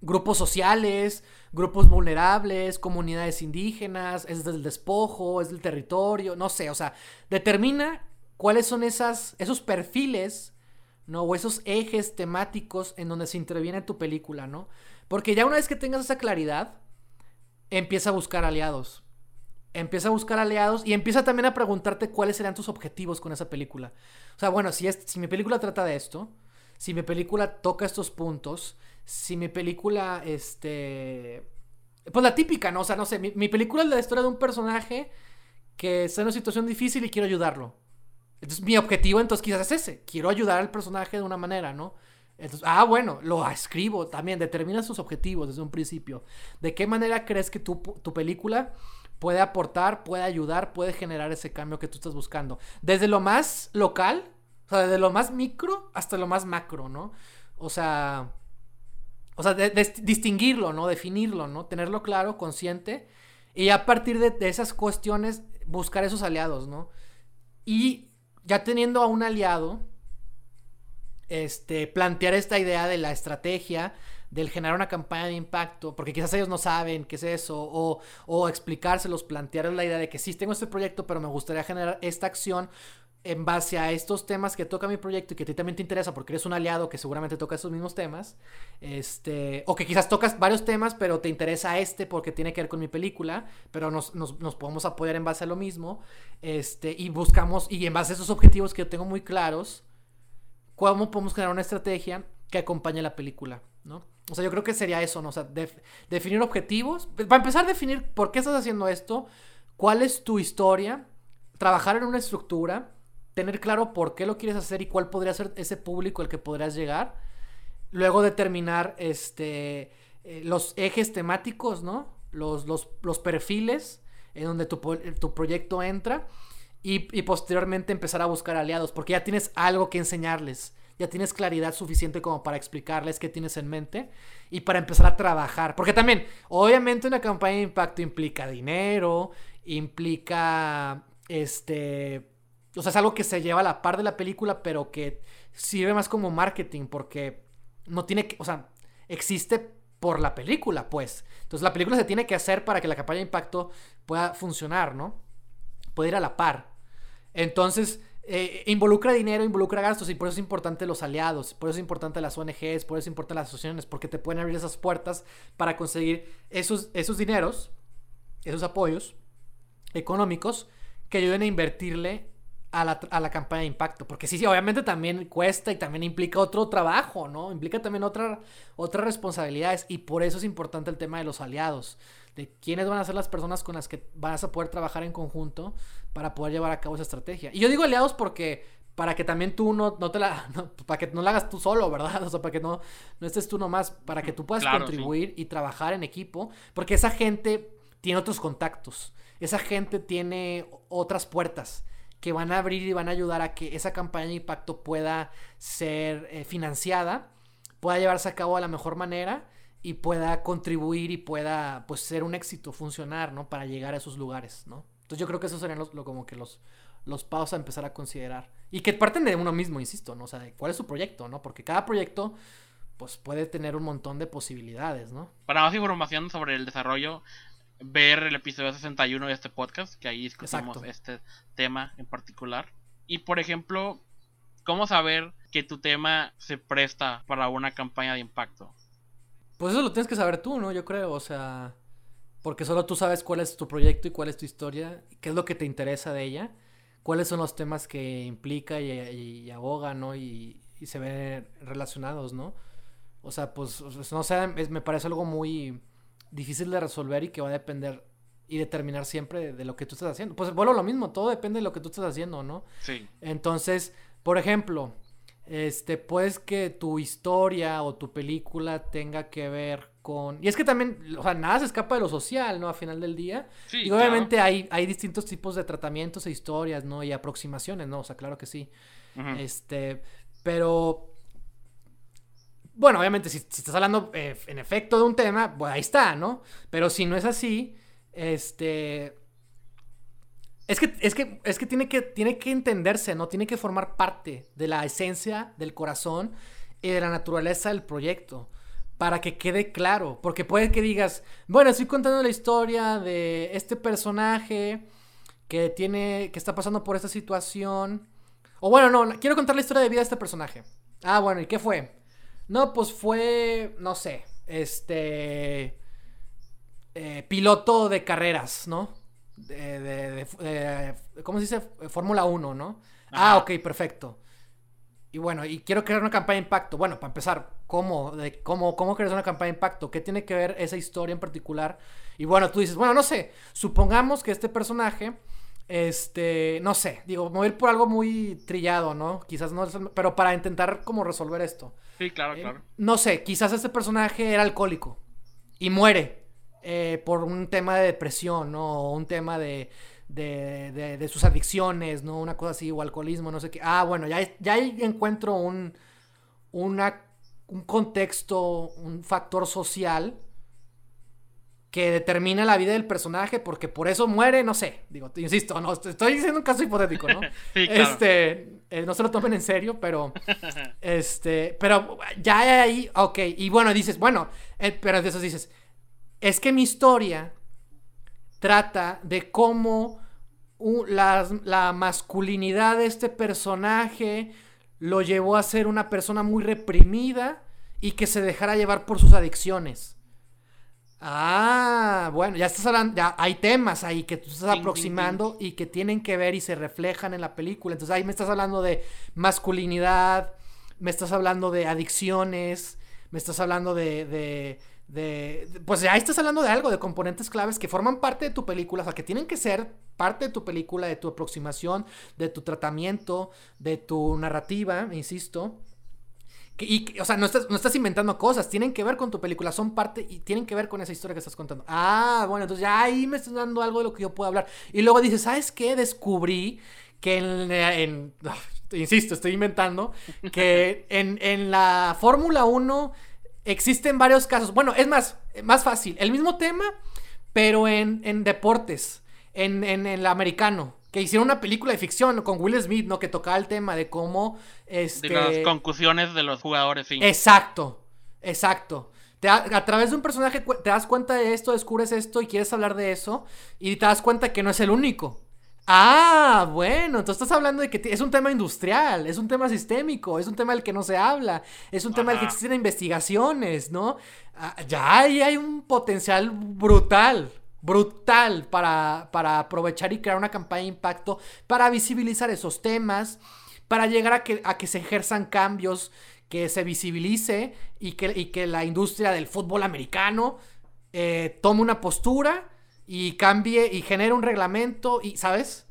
[SPEAKER 2] grupos sociales, grupos vulnerables, comunidades indígenas, es del despojo, es del territorio, no sé, o sea, determina cuáles son esas, esos perfiles ¿no? O esos ejes temáticos en donde se interviene tu película, ¿no? Porque ya una vez que tengas esa claridad, empieza a buscar aliados. Empieza a buscar aliados y empieza también a preguntarte cuáles serán tus objetivos con esa película. O sea, bueno, si, es, si mi película trata de esto, si mi película toca estos puntos, si mi película, este... Pues la típica, ¿no? O sea, no sé, mi, película es la historia de un personaje que está en una situación difícil y quiero ayudarlo. Entonces mi objetivo entonces quizás es ese. Quiero ayudar al personaje de una manera, ¿no? Entonces, ah, bueno, lo escribo también. Determina sus objetivos desde un principio. ¿De qué manera crees que tu, tu película puede aportar, puede ayudar, puede generar ese cambio que tú estás buscando? Desde lo más local, o sea, desde lo más micro hasta lo más macro, ¿no? O sea, o sea, distinguirlo, ¿no? Definirlo, ¿no? Tenerlo claro, consciente. Y a partir de, de esas cuestiones, buscar esos aliados, ¿no? Y ya teniendo a un aliado, este, plantear esta idea de la estrategia, del generar una campaña de impacto, porque quizás ellos no saben qué es eso, o, o explicárselos, plantear la idea de que sí tengo este proyecto, pero me gustaría generar esta acción en base a estos temas que toca mi proyecto y que a ti también te interesa porque eres un aliado que seguramente toca esos mismos temas, este, o que quizás tocas varios temas, pero te interesa este porque tiene que ver con mi película, pero nos, nos, podemos apoyar en base a lo mismo, este, y buscamos, y en base a esos objetivos que yo tengo muy claros, cómo podemos crear una estrategia que acompañe la película, ¿no? O sea, yo creo que sería eso, ¿no? O sea, definir objetivos, para empezar definir por qué estás haciendo esto, cuál es tu historia, trabajar en una estructura, tener claro por qué lo quieres hacer y cuál podría ser ese público al que podrías llegar. Luego determinar este, eh, los ejes temáticos, ¿no? Los, los, perfiles en donde tu, tu proyecto entra. Y, y, posteriormente empezar a buscar aliados, porque ya tienes algo que enseñarles, ya tienes claridad suficiente como para explicarles qué tienes en mente y para empezar a trabajar. Porque también, obviamente una campaña de impacto implica dinero, implica, este, o sea, es algo que se lleva a la par de la película, pero que sirve más como marketing porque no tiene que, o sea, existe por la película, pues. Entonces la película se tiene que hacer para que la campaña de impacto pueda funcionar, ¿no? Puede ir a la par. Entonces, eh, involucra dinero, involucra gastos y por eso es importante los aliados, por eso es importante las ONGs, por eso es importante las asociaciones, porque te pueden abrir esas puertas para conseguir esos, esos dineros, esos apoyos económicos que ayuden a invertirle a la, campaña de impacto. Porque sí, sí, obviamente también cuesta y también implica otro trabajo, ¿no? Implica también otra, otras responsabilidades. Y por eso es importante el tema de los aliados. De quiénes van a ser las personas con las que vas a poder trabajar en conjunto para poder llevar a cabo esa estrategia. Y yo digo aliados porque para que también tú no, no te la. (laughs) para que no la hagas tú solo, ¿verdad? (laughs) O sea, para que no, no estés tú nomás. Para que tú puedas contribuir y trabajar en equipo. Porque esa gente tiene otros contactos. Esa gente tiene otras puertas que van a abrir y van a ayudar a que esa campaña de impacto pueda ser eh, financiada, pueda llevarse a cabo de la mejor manera y pueda contribuir y pueda pues ser un éxito, funcionar, ¿no? Para llegar a esos lugares, ¿no? Entonces yo creo que esos serían los, lo, como que los, los pasos a empezar a considerar. Y que parten de uno mismo, insisto, ¿no? O sea, de cuál es su proyecto, ¿no? Porque cada proyecto pues puede tener un montón de posibilidades, ¿no?
[SPEAKER 1] Para más información sobre el desarrollo, ver el episodio 61 de este podcast, que ahí discutimos este tema en particular. Y por ejemplo, ¿cómo saber que tu tema se presta para una campaña de impacto?
[SPEAKER 2] Pues eso lo tienes que saber tú, ¿no? Yo creo, o sea, porque solo tú sabes cuál es tu proyecto y cuál es tu historia, qué es lo que te interesa de ella, cuáles son los temas que implica y, aboga, ¿no? Y, se ven relacionados, ¿no? O sea, pues, no sé, me parece algo muy difícil de resolver y que va a depender y determinar siempre de, lo que tú estás haciendo. Pues vuelvo lo mismo, todo depende de lo que tú estás haciendo, ¿no?
[SPEAKER 1] Sí.
[SPEAKER 2] Entonces, por ejemplo, este, pues que tu historia o tu película tenga que ver con... Y es que también, o sea, nada se escapa de lo social, ¿no? A final del día. Sí, y obviamente hay, hay distintos tipos de tratamientos e historias, ¿no? Y aproximaciones, ¿no? O sea, claro que sí. Este, pero bueno, obviamente, si, estás hablando eh, en efecto de un tema, pues ahí está, ¿no? Pero si no es así, este. Es que, es que, es que, tiene, que tiene que entenderse, ¿no? Tiene que formar parte de la esencia, del corazón y de la naturaleza del proyecto. Para que quede claro. Porque puede que digas, bueno, estoy contando la historia de este personaje que tiene. que está pasando por esta situación. O bueno, no, quiero contar la historia de vida de este personaje. Ah, bueno, ¿y qué fue? No, pues fue, no sé, este... Eh, piloto de carreras, ¿no? De, de, ¿Cómo se dice? Fórmula 1, ¿no? Ah, ok, perfecto. Y bueno, y quiero crear una campaña de impacto. Bueno, para empezar, ¿cómo? De, ¿Cómo, cómo creas una campaña de impacto? ¿Qué tiene que ver esa historia en particular? Y bueno, tú dices, bueno, no sé, supongamos que este personaje, este, no sé, digo, mover por algo muy trillado, ¿no? Quizás no, pero para intentar como resolver esto.
[SPEAKER 1] Sí, claro, eh, claro.
[SPEAKER 2] No sé, quizás este personaje era alcohólico y muere eh, por un tema de depresión, ¿no? O un tema de de, de, sus adicciones, ¿no? Una cosa así, o alcoholismo, no sé qué. Ah, bueno, ya, ya encuentro un, una, un contexto, un factor social que determina la vida del personaje porque por eso muere, no sé, digo, insisto, no, estoy diciendo un caso hipotético, ¿no? (laughs) Este, eh, no se lo tomen en serio, pero, (laughs) este, pero ya ahí, ok, y bueno, dices, bueno, eh, pero de eso dices, es que mi historia trata de cómo la, masculinidad de este personaje lo llevó a ser una persona muy reprimida y que se dejara llevar por sus adicciones. Ah, bueno, ya estás hablando, ya hay temas ahí que tú estás aproximando y que tienen que ver y se reflejan en la película. Entonces ahí me estás hablando de masculinidad, me estás hablando de adicciones, me estás hablando de de, pues ya estás hablando de algo, de componentes claves que forman parte de tu película, o sea, que tienen que ser parte de tu película, de tu aproximación, de tu tratamiento, de tu narrativa, insisto. Y, o sea, no estás, no estás inventando cosas, tienen que ver con tu película, son parte y tienen que ver con esa historia que estás contando. Ah, bueno, entonces ya ahí me estás dando algo de lo que yo puedo hablar. Y luego dices, ¿sabes qué? Descubrí que en, (laughs) insisto, estoy inventando, que (laughs) en, en la Fórmula 1 Existen varios casos. Bueno, es más, más fácil. El mismo tema, pero en, deportes. En, el americano. Que hicieron una película de ficción con Will Smith, ¿no? Que tocaba el tema de cómo. Este...
[SPEAKER 1] De las concusiones de los jugadores, sí.
[SPEAKER 2] Exacto. Exacto. a, través de un personaje te das cuenta de esto, descubres esto y quieres hablar de eso. Y te das cuenta que no es el único. Ah, bueno, entonces estás hablando de que es un tema industrial, es un tema sistémico, es un tema del que no se habla, es un tema del que existen investigaciones, ¿no? Ah, ya ahí hay un potencial brutal, brutal para, para aprovechar y crear una campaña de impacto, para visibilizar esos temas, para llegar a que, a que se ejerzan cambios, que se visibilice y que, y que la industria del fútbol americano eh, tome una postura y cambie y genere un reglamento y, ¿sabes?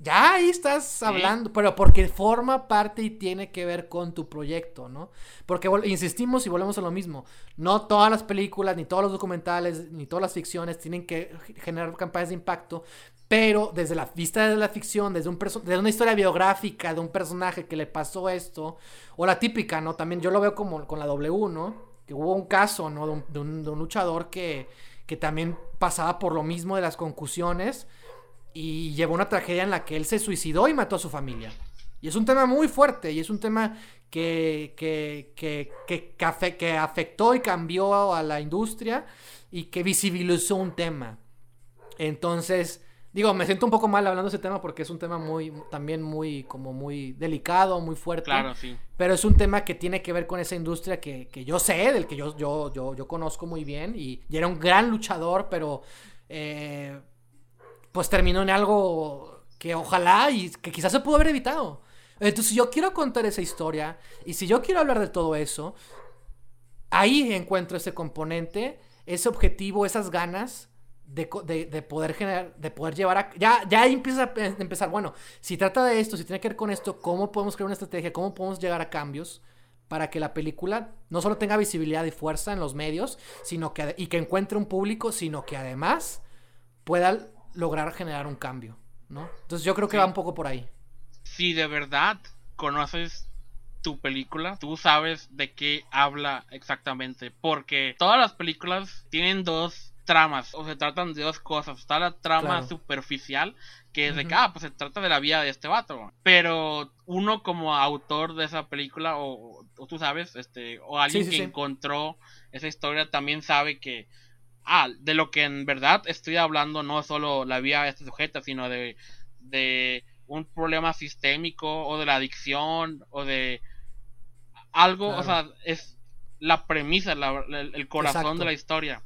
[SPEAKER 2] Ya ahí estás hablando, pero porque forma parte y tiene que ver con tu proyecto, ¿no? Porque insistimos y volvemos a lo mismo. No todas las películas, ni todos los documentales, ni todas las ficciones tienen que generar campañas de impacto, pero desde la vista de la ficción, desde, un desde una historia biográfica de un personaje que le pasó esto, o la típica, ¿no? También yo lo veo como con la W, ¿no? Que hubo un caso, ¿no? de un luchador que que también pasaba por lo mismo de las concusiones y llevó una tragedia en la que él se suicidó y mató a su familia. Y es un tema muy fuerte y es un tema que, que, que, que, que afectó y cambió a la industria y que visibilizó un tema. Entonces, Digo, me siento un poco mal hablando de ese tema porque es un tema muy, también muy, como muy delicado, muy fuerte.
[SPEAKER 1] Claro, sí.
[SPEAKER 2] Pero es un tema que tiene que ver con esa industria que, que yo sé, del que yo, yo, yo, yo conozco muy bien y, y, era un gran luchador, pero eh, pues terminó en algo que ojalá y que quizás se pudo haber evitado. Entonces, si yo quiero contar esa historia y si yo quiero hablar de todo eso, ahí encuentro ese componente, ese objetivo, esas ganas de, poder generar, de poder llevar a... Ya, ya empieza a empezar, bueno, si trata de esto, si tiene que ver con esto, ¿cómo podemos crear una estrategia? ¿Cómo podemos llegar a cambios para que la película no solo tenga visibilidad y fuerza en los medios, sino que, y que encuentre un público, sino que además pueda lograr generar un cambio, ¿no? Entonces yo creo que va un poco por ahí.
[SPEAKER 1] Si de verdad conoces tu película, tú sabes de qué habla exactamente, porque todas las películas tienen dos tramas, o se tratan de dos cosas. Está la trama superficial, que es de que, ah, pues se trata de la vida de este vato. Pero uno como autor de esa película, o, tú sabes, este, o alguien que encontró esa historia también sabe que, ah, de lo que en verdad estoy hablando no solo la vida de este sujeto, sino de, de un problema sistémico, o de la adicción, o de algo, o sea, es la premisa, el, corazón de la historia.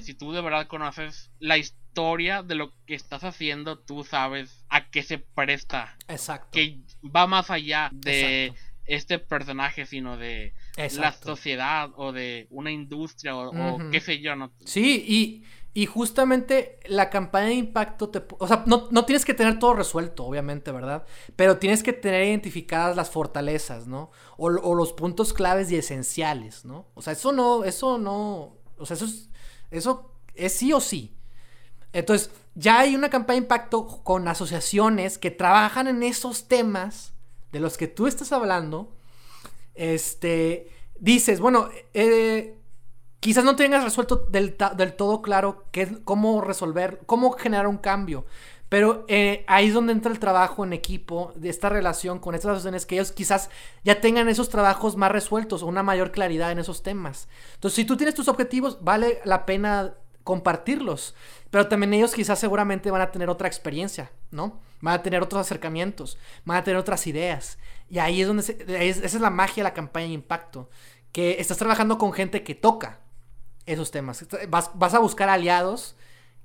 [SPEAKER 1] Si tú de verdad conoces la historia de lo que estás haciendo, tú sabes a qué se presta.
[SPEAKER 2] Exacto.
[SPEAKER 1] Que va más allá de este personaje, sino de la sociedad o de una industria o, qué sé yo. ¿no?
[SPEAKER 2] Sí, y, y, justamente la campaña de impacto, te, o sea, no, no, tienes que tener todo resuelto, obviamente, ¿verdad? Pero tienes que tener identificadas las fortalezas, ¿no? O, o los puntos claves y esenciales, ¿no? O sea, eso no, eso no, o sea, eso es, eso es sí o sí. Entonces, ya hay una campaña de impacto con asociaciones que trabajan en esos temas de los que tú estás hablando, este, dices, bueno, eh, quizás no tengas resuelto del, todo claro qué, cómo resolver, cómo generar un cambio. Pero eh, ahí es donde entra el trabajo en equipo, de esta relación con estas asociaciones, que ellos quizás ya tengan esos trabajos más resueltos o una mayor claridad en esos temas. Entonces, si tú tienes tus objetivos, vale la pena compartirlos. Pero también ellos quizás seguramente van a tener otra experiencia, ¿no? Van a tener otros acercamientos, van a tener otras ideas. Y ahí es donde esa es la magia de la campaña de impacto. Que estás trabajando con gente que toca esos temas. Vas, vas a buscar aliados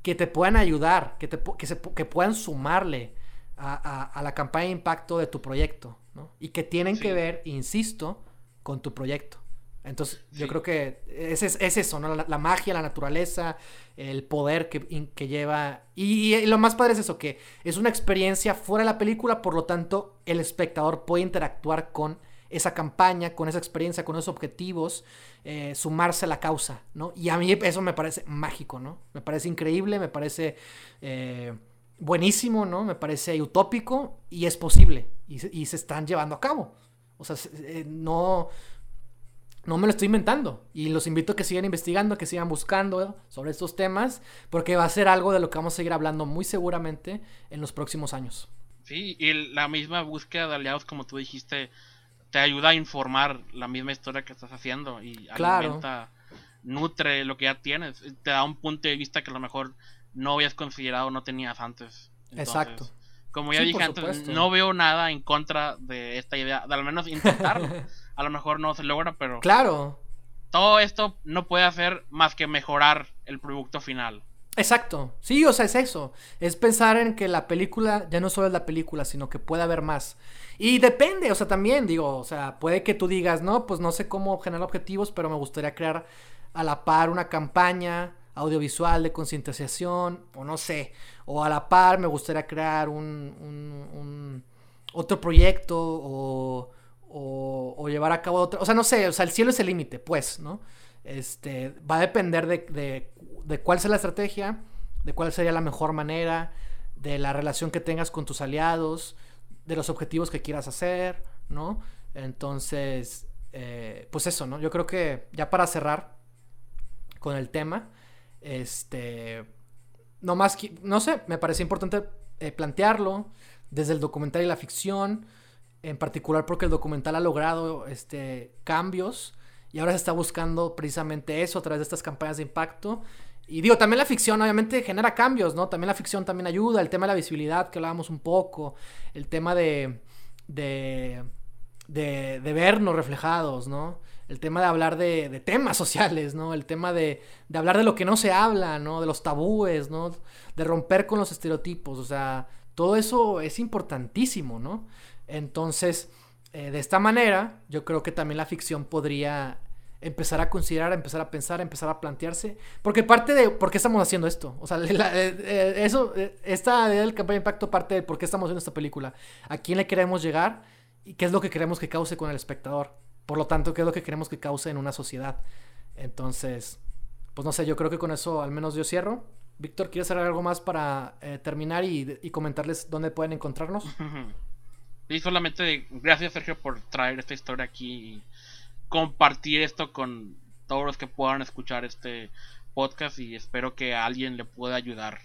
[SPEAKER 2] que te puedan ayudar, que, te, que, se, que puedan sumarle a, a, la campaña de impacto de tu proyecto, ¿no? Y que tienen que ver, insisto, con tu proyecto. Entonces, yo creo que es, es, eso, ¿no? La, magia, la naturaleza, el poder que, que lleva. Y, lo más padre es eso, que es una experiencia fuera de la película, por lo tanto, el espectador puede interactuar con esa campaña, con esa experiencia, con esos objetivos, eh, sumarse a la causa, ¿no? Y a mí eso me parece mágico, ¿no? Me parece increíble, me parece eh, buenísimo, ¿no? Me parece utópico y es posible y, y se están llevando a cabo. O sea, eh, no no me lo estoy inventando. Y los invito a que sigan investigando, que sigan buscando sobre estos temas, porque va a ser algo de lo que vamos a seguir hablando muy seguramente en los próximos años.
[SPEAKER 1] Sí, y la misma búsqueda de aliados, como tú dijiste, te ayuda a informar la misma historia que estás haciendo y alimenta, nutre lo que ya tienes. Te da un punto de vista que a lo mejor no habías considerado, no tenías antes.
[SPEAKER 2] Exacto.
[SPEAKER 1] Como ya dije antes, no veo nada en contra de esta idea, de al menos intentarlo. (laughs) a lo mejor no se logra, pero...
[SPEAKER 2] Claro.
[SPEAKER 1] Todo esto no puede hacer más que mejorar el producto final.
[SPEAKER 2] Exacto. Sí, o sea, es eso. Es pensar en que la película ya no solo es la película, sino que puede haber más. Y depende, o sea, también digo, o sea, puede que tú digas, no, pues no sé cómo generar objetivos, pero me gustaría crear a la par una campaña audiovisual de concientización, o no sé, o a la par me gustaría crear un, un otro proyecto, o o, llevar a cabo otra. O sea, no sé, o sea, el cielo es el límite, pues, ¿no? Este, va a depender de, de, cuál sea la estrategia, de cuál sería la mejor manera, de la relación que tengas con tus aliados, de los objetivos que quieras hacer, ¿no? Entonces, eh, pues eso, ¿no? Yo creo que ya para cerrar con el tema, este, no más, no sé, me parece importante eh, plantearlo desde el documental y la ficción, en particular porque el documental ha logrado este, cambios y ahora se está buscando precisamente eso a través de estas campañas de impacto. Y digo, también la ficción obviamente genera cambios, ¿no? También la ficción también ayuda, el tema de la visibilidad que hablábamos un poco, el tema de, de, de, vernos reflejados, ¿no? El tema de hablar de, de temas (laughs) sociales, ¿no? El tema de, de, hablar de lo que no se habla, ¿no? De los tabúes, ¿no? De romper con los estereotipos, o sea, todo eso es importantísimo, ¿no? Entonces, eh, de esta manera, yo creo que también la ficción podría empezar a considerar, empezar a pensar, empezar a plantearse. Porque parte de por qué estamos haciendo esto. O sea, (laughs) eh, eh, eso, esta idea del campaña de impacto parte de por qué estamos haciendo esta película. A quién le queremos llegar y qué es lo que queremos que cause con el espectador. Por lo tanto, qué es lo que queremos que cause en una sociedad. Entonces, pues no sé, yo creo que con eso al menos yo cierro. Víctor, ¿quieres hacer algo más para terminar y, y, comentarles dónde pueden encontrarnos? (laughs)
[SPEAKER 1] Y solamente gracias Sergio por traer esta historia aquí y compartir esto con todos los que puedan escuchar este podcast y espero que a alguien le pueda ayudar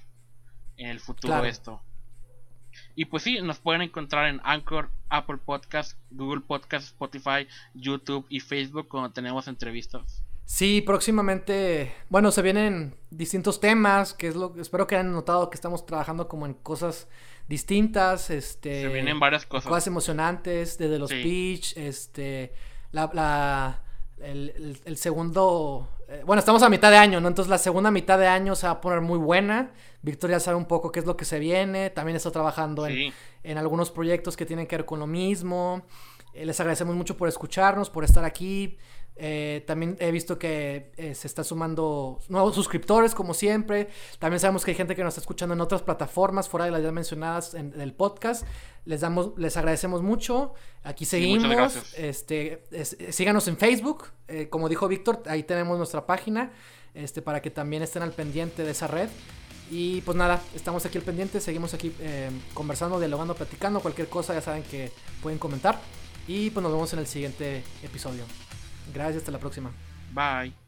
[SPEAKER 1] en el futuro esto. Y pues sí, nos pueden encontrar en Anchor, Apple Podcast, Google Podcast, Spotify, YouTube y Facebook cuando tenemos entrevistas.
[SPEAKER 2] Sí, próximamente, bueno, se vienen distintos temas, que es lo espero que hayan notado que estamos trabajando como en cosas distintas, este...
[SPEAKER 1] Se vienen varias cosas.
[SPEAKER 2] Cosas emocionantes, desde los pitch, este... la, el, segundo... Eh, bueno, estamos a mitad de año, ¿no? Entonces la segunda mitad de año se va a poner muy buena. Victoria sabe un poco qué es lo que se viene. También está trabajando en, en algunos proyectos que tienen que ver con lo mismo. Eh, les agradecemos mucho por escucharnos, por estar aquí. Eh, también he visto que eh, se está sumando nuevos suscriptores, como siempre. También sabemos que hay gente que nos está escuchando en otras plataformas fuera de las ya mencionadas en, el podcast. Les damos, les agradecemos mucho. Aquí seguimos. este, síganos en Facebook, como dijo Víctor, ahí tenemos nuestra página, este, para que también estén al pendiente de esa red. Y pues nada, estamos aquí al pendiente, seguimos aquí conversando, dialogando, platicando. Cualquier cosa ya saben que pueden comentar. Y pues nos vemos en el siguiente episodio. Gracias, hasta la próxima.
[SPEAKER 1] Bye.